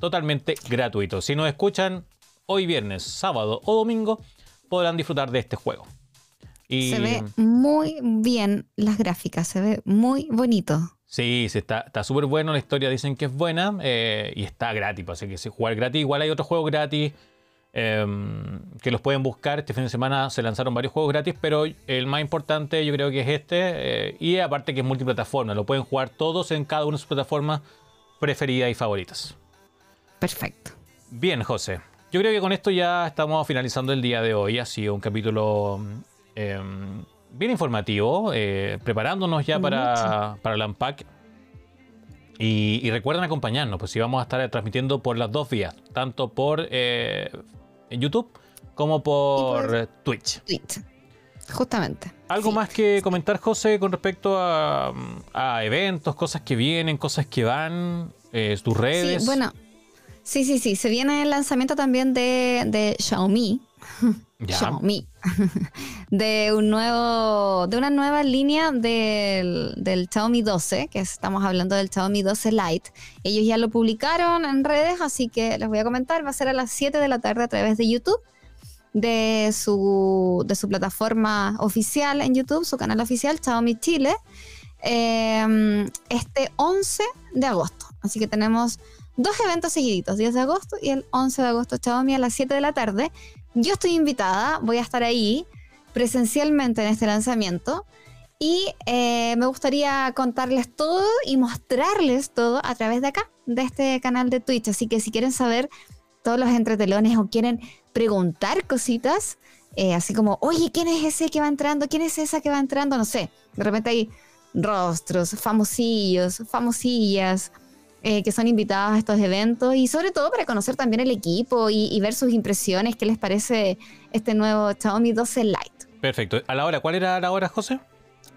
totalmente gratuito. Si nos escuchan hoy viernes, sábado o domingo, podrán disfrutar de este juego. Se ve muy bien las gráficas, se ve muy bonito. Sí, sí está súper bueno, la historia dicen que es buena eh, y está gratis, pues, así que si jugar gratis, igual hay otros juegos gratis em, que los pueden buscar. Este fin de semana se lanzaron varios juegos gratis, pero el más importante yo creo que es este eh, y aparte que es multiplataforma, lo pueden jugar todos en cada una de sus plataformas preferidas y favoritas. Perfecto. Bien, José. Yo creo que con esto ya estamos finalizando el día de hoy. Ha sido un capítulo em, bien informativo, eh, preparándonos ya para, para el Unpack. Y, recuerden acompañarnos, pues si vamos a estar transmitiendo por las dos vías, tanto por eh, YouTube como por, Twitch. Twitch. Justamente. ¿Algo más que comentar, José, con respecto a, eventos, cosas que vienen, cosas que van, eh, tus redes? Sí, bueno, Sí, sí, sí. Se viene el lanzamiento también de, Xiaomi. Xiaomi. de un nuevo. de una nueva línea del, Xiaomi 12, que estamos hablando del Xiaomi 12 Lite. Ellos ya lo publicaron en redes, así que les voy a comentar. Va a ser a las 7 de la tarde a través de YouTube. De su, de su plataforma oficial en YouTube, su canal oficial, Xiaomi Chile, em, este 11 de agosto. Así que tenemos dos eventos seguiditos, 10 de agosto y el 11 de agosto, Xiaomi a las 7 de la tarde. Yo estoy invitada, voy a estar ahí presencialmente en este lanzamiento y eh, me gustaría contarles todo y mostrarles todo a través de acá, de este canal de Twitch. Así que si quieren saber todos los entretelones o quieren preguntar cositas, eh, así como, oye, ¿quién es ese que va entrando? ¿Quién es esa que va entrando? No sé, de repente hay rostros, famosillos, famosillas eh, que son invitados a estos eventos y sobre todo para conocer también el equipo y, ver sus impresiones, qué les parece este nuevo Xiaomi 12 Lite. Perfecto. ¿A la hora? ¿Cuál era la hora, José?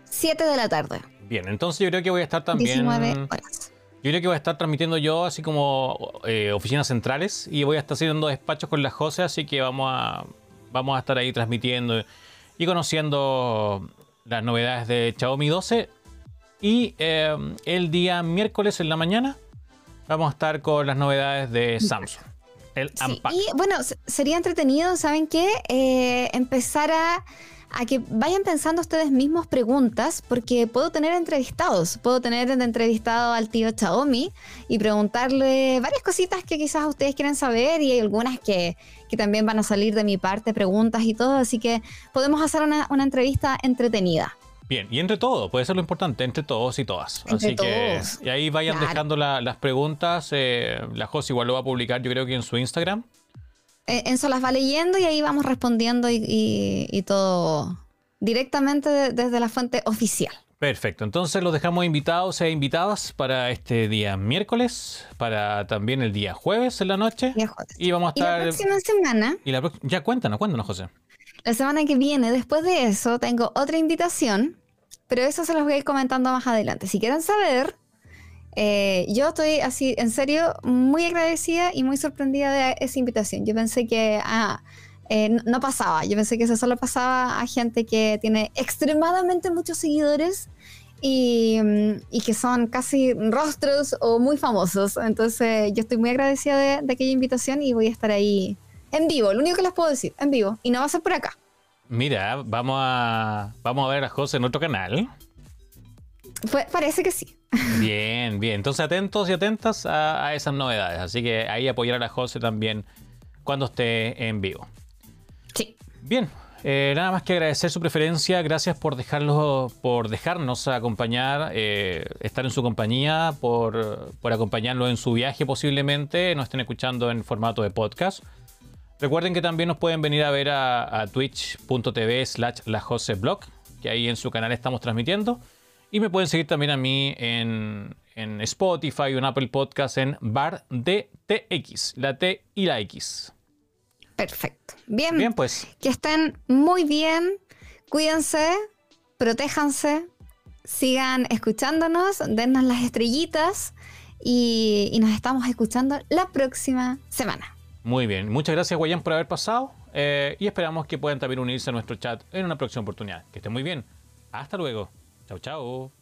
7 de la tarde. Bien, entonces yo creo que voy a estar también... 19 horas. Yo creo que voy a estar transmitiendo yo así como eh, oficinas centrales y voy a estar haciendo despachos con la José, así que vamos a, vamos a estar ahí transmitiendo y conociendo las novedades de Xiaomi 12. Y eh, el día miércoles en la mañana vamos a estar con las novedades de Samsung. El Unpack. Y bueno, sería entretenido, ¿saben qué? Eh, empezar a, que vayan pensando ustedes mismos preguntas, porque puedo tener entrevistados. Puedo tener entrevistado al tío Xiaomi y preguntarle varias cositas que quizás ustedes quieren saber y hay algunas que, también van a salir de mi parte, preguntas y todo. Así que podemos hacer una, una entrevista entretenida. Bien, y entre todos, puede ser lo importante, entre todos y todas. Así que y ahí vayan dejando las preguntas. Eh, la Jos igual lo va a publicar, yo creo que en su Instagram. Eh, Enzo las va leyendo y ahí vamos respondiendo y, todo directamente desde la fuente oficial. Perfecto, entonces los dejamos invitados e invitadas para este día miércoles, para también el día jueves en la noche. Y vamos a estar. la próxima semana. Y la ya cuéntanos, cuéntanos, José. La semana que viene, después de eso, tengo otra invitación pero eso se los voy a ir comentando más adelante. Si quieren saber, eh, yo estoy así, en serio, muy agradecida y muy sorprendida de esa invitación. Yo pensé que ah, eh, no pasaba, yo pensé que eso solo pasaba a gente que tiene extremadamente muchos seguidores y, mm, y, que son casi rostros o muy famosos. Entonces yo estoy muy agradecida de, de aquella invitación y voy a estar ahí en vivo, lo único que les puedo decir, en vivo. Y no va a ser por acá. Mira, vamos a, vamos a ver a José en otro canal. parece que sí. Bien, bien. Entonces atentos y atentas a, esas novedades. Así que ahí apoyar a José también cuando esté en vivo. Sí. Bien. Eh, nada más que agradecer su preferencia. Gracias por dejarlo, por dejarnos acompañar, eh, estar en su compañía, por, por acompañarlo en su viaje posiblemente. Nos estén escuchando en formato de podcast. Recuerden que también nos pueden venir a ver a, twitch.tv slash lajoseblog, que ahí en su canal estamos transmitiendo. Y me pueden seguir también a mí en, en Spotify o en Apple Podcast en Bar de TX, la T y la X. Perfecto. Bien. Bien, pues. Que estén muy bien. Cuídense, protéjanse, sigan escuchándonos, dennos las estrellitas y, y nos estamos escuchando la próxima semana. Muy bien. Muchas gracias, Guayán, por haber pasado. eh, y esperamos que puedan también unirse a nuestro chat en una próxima oportunidad. Que estén muy bien. Hasta luego. Chao, chao.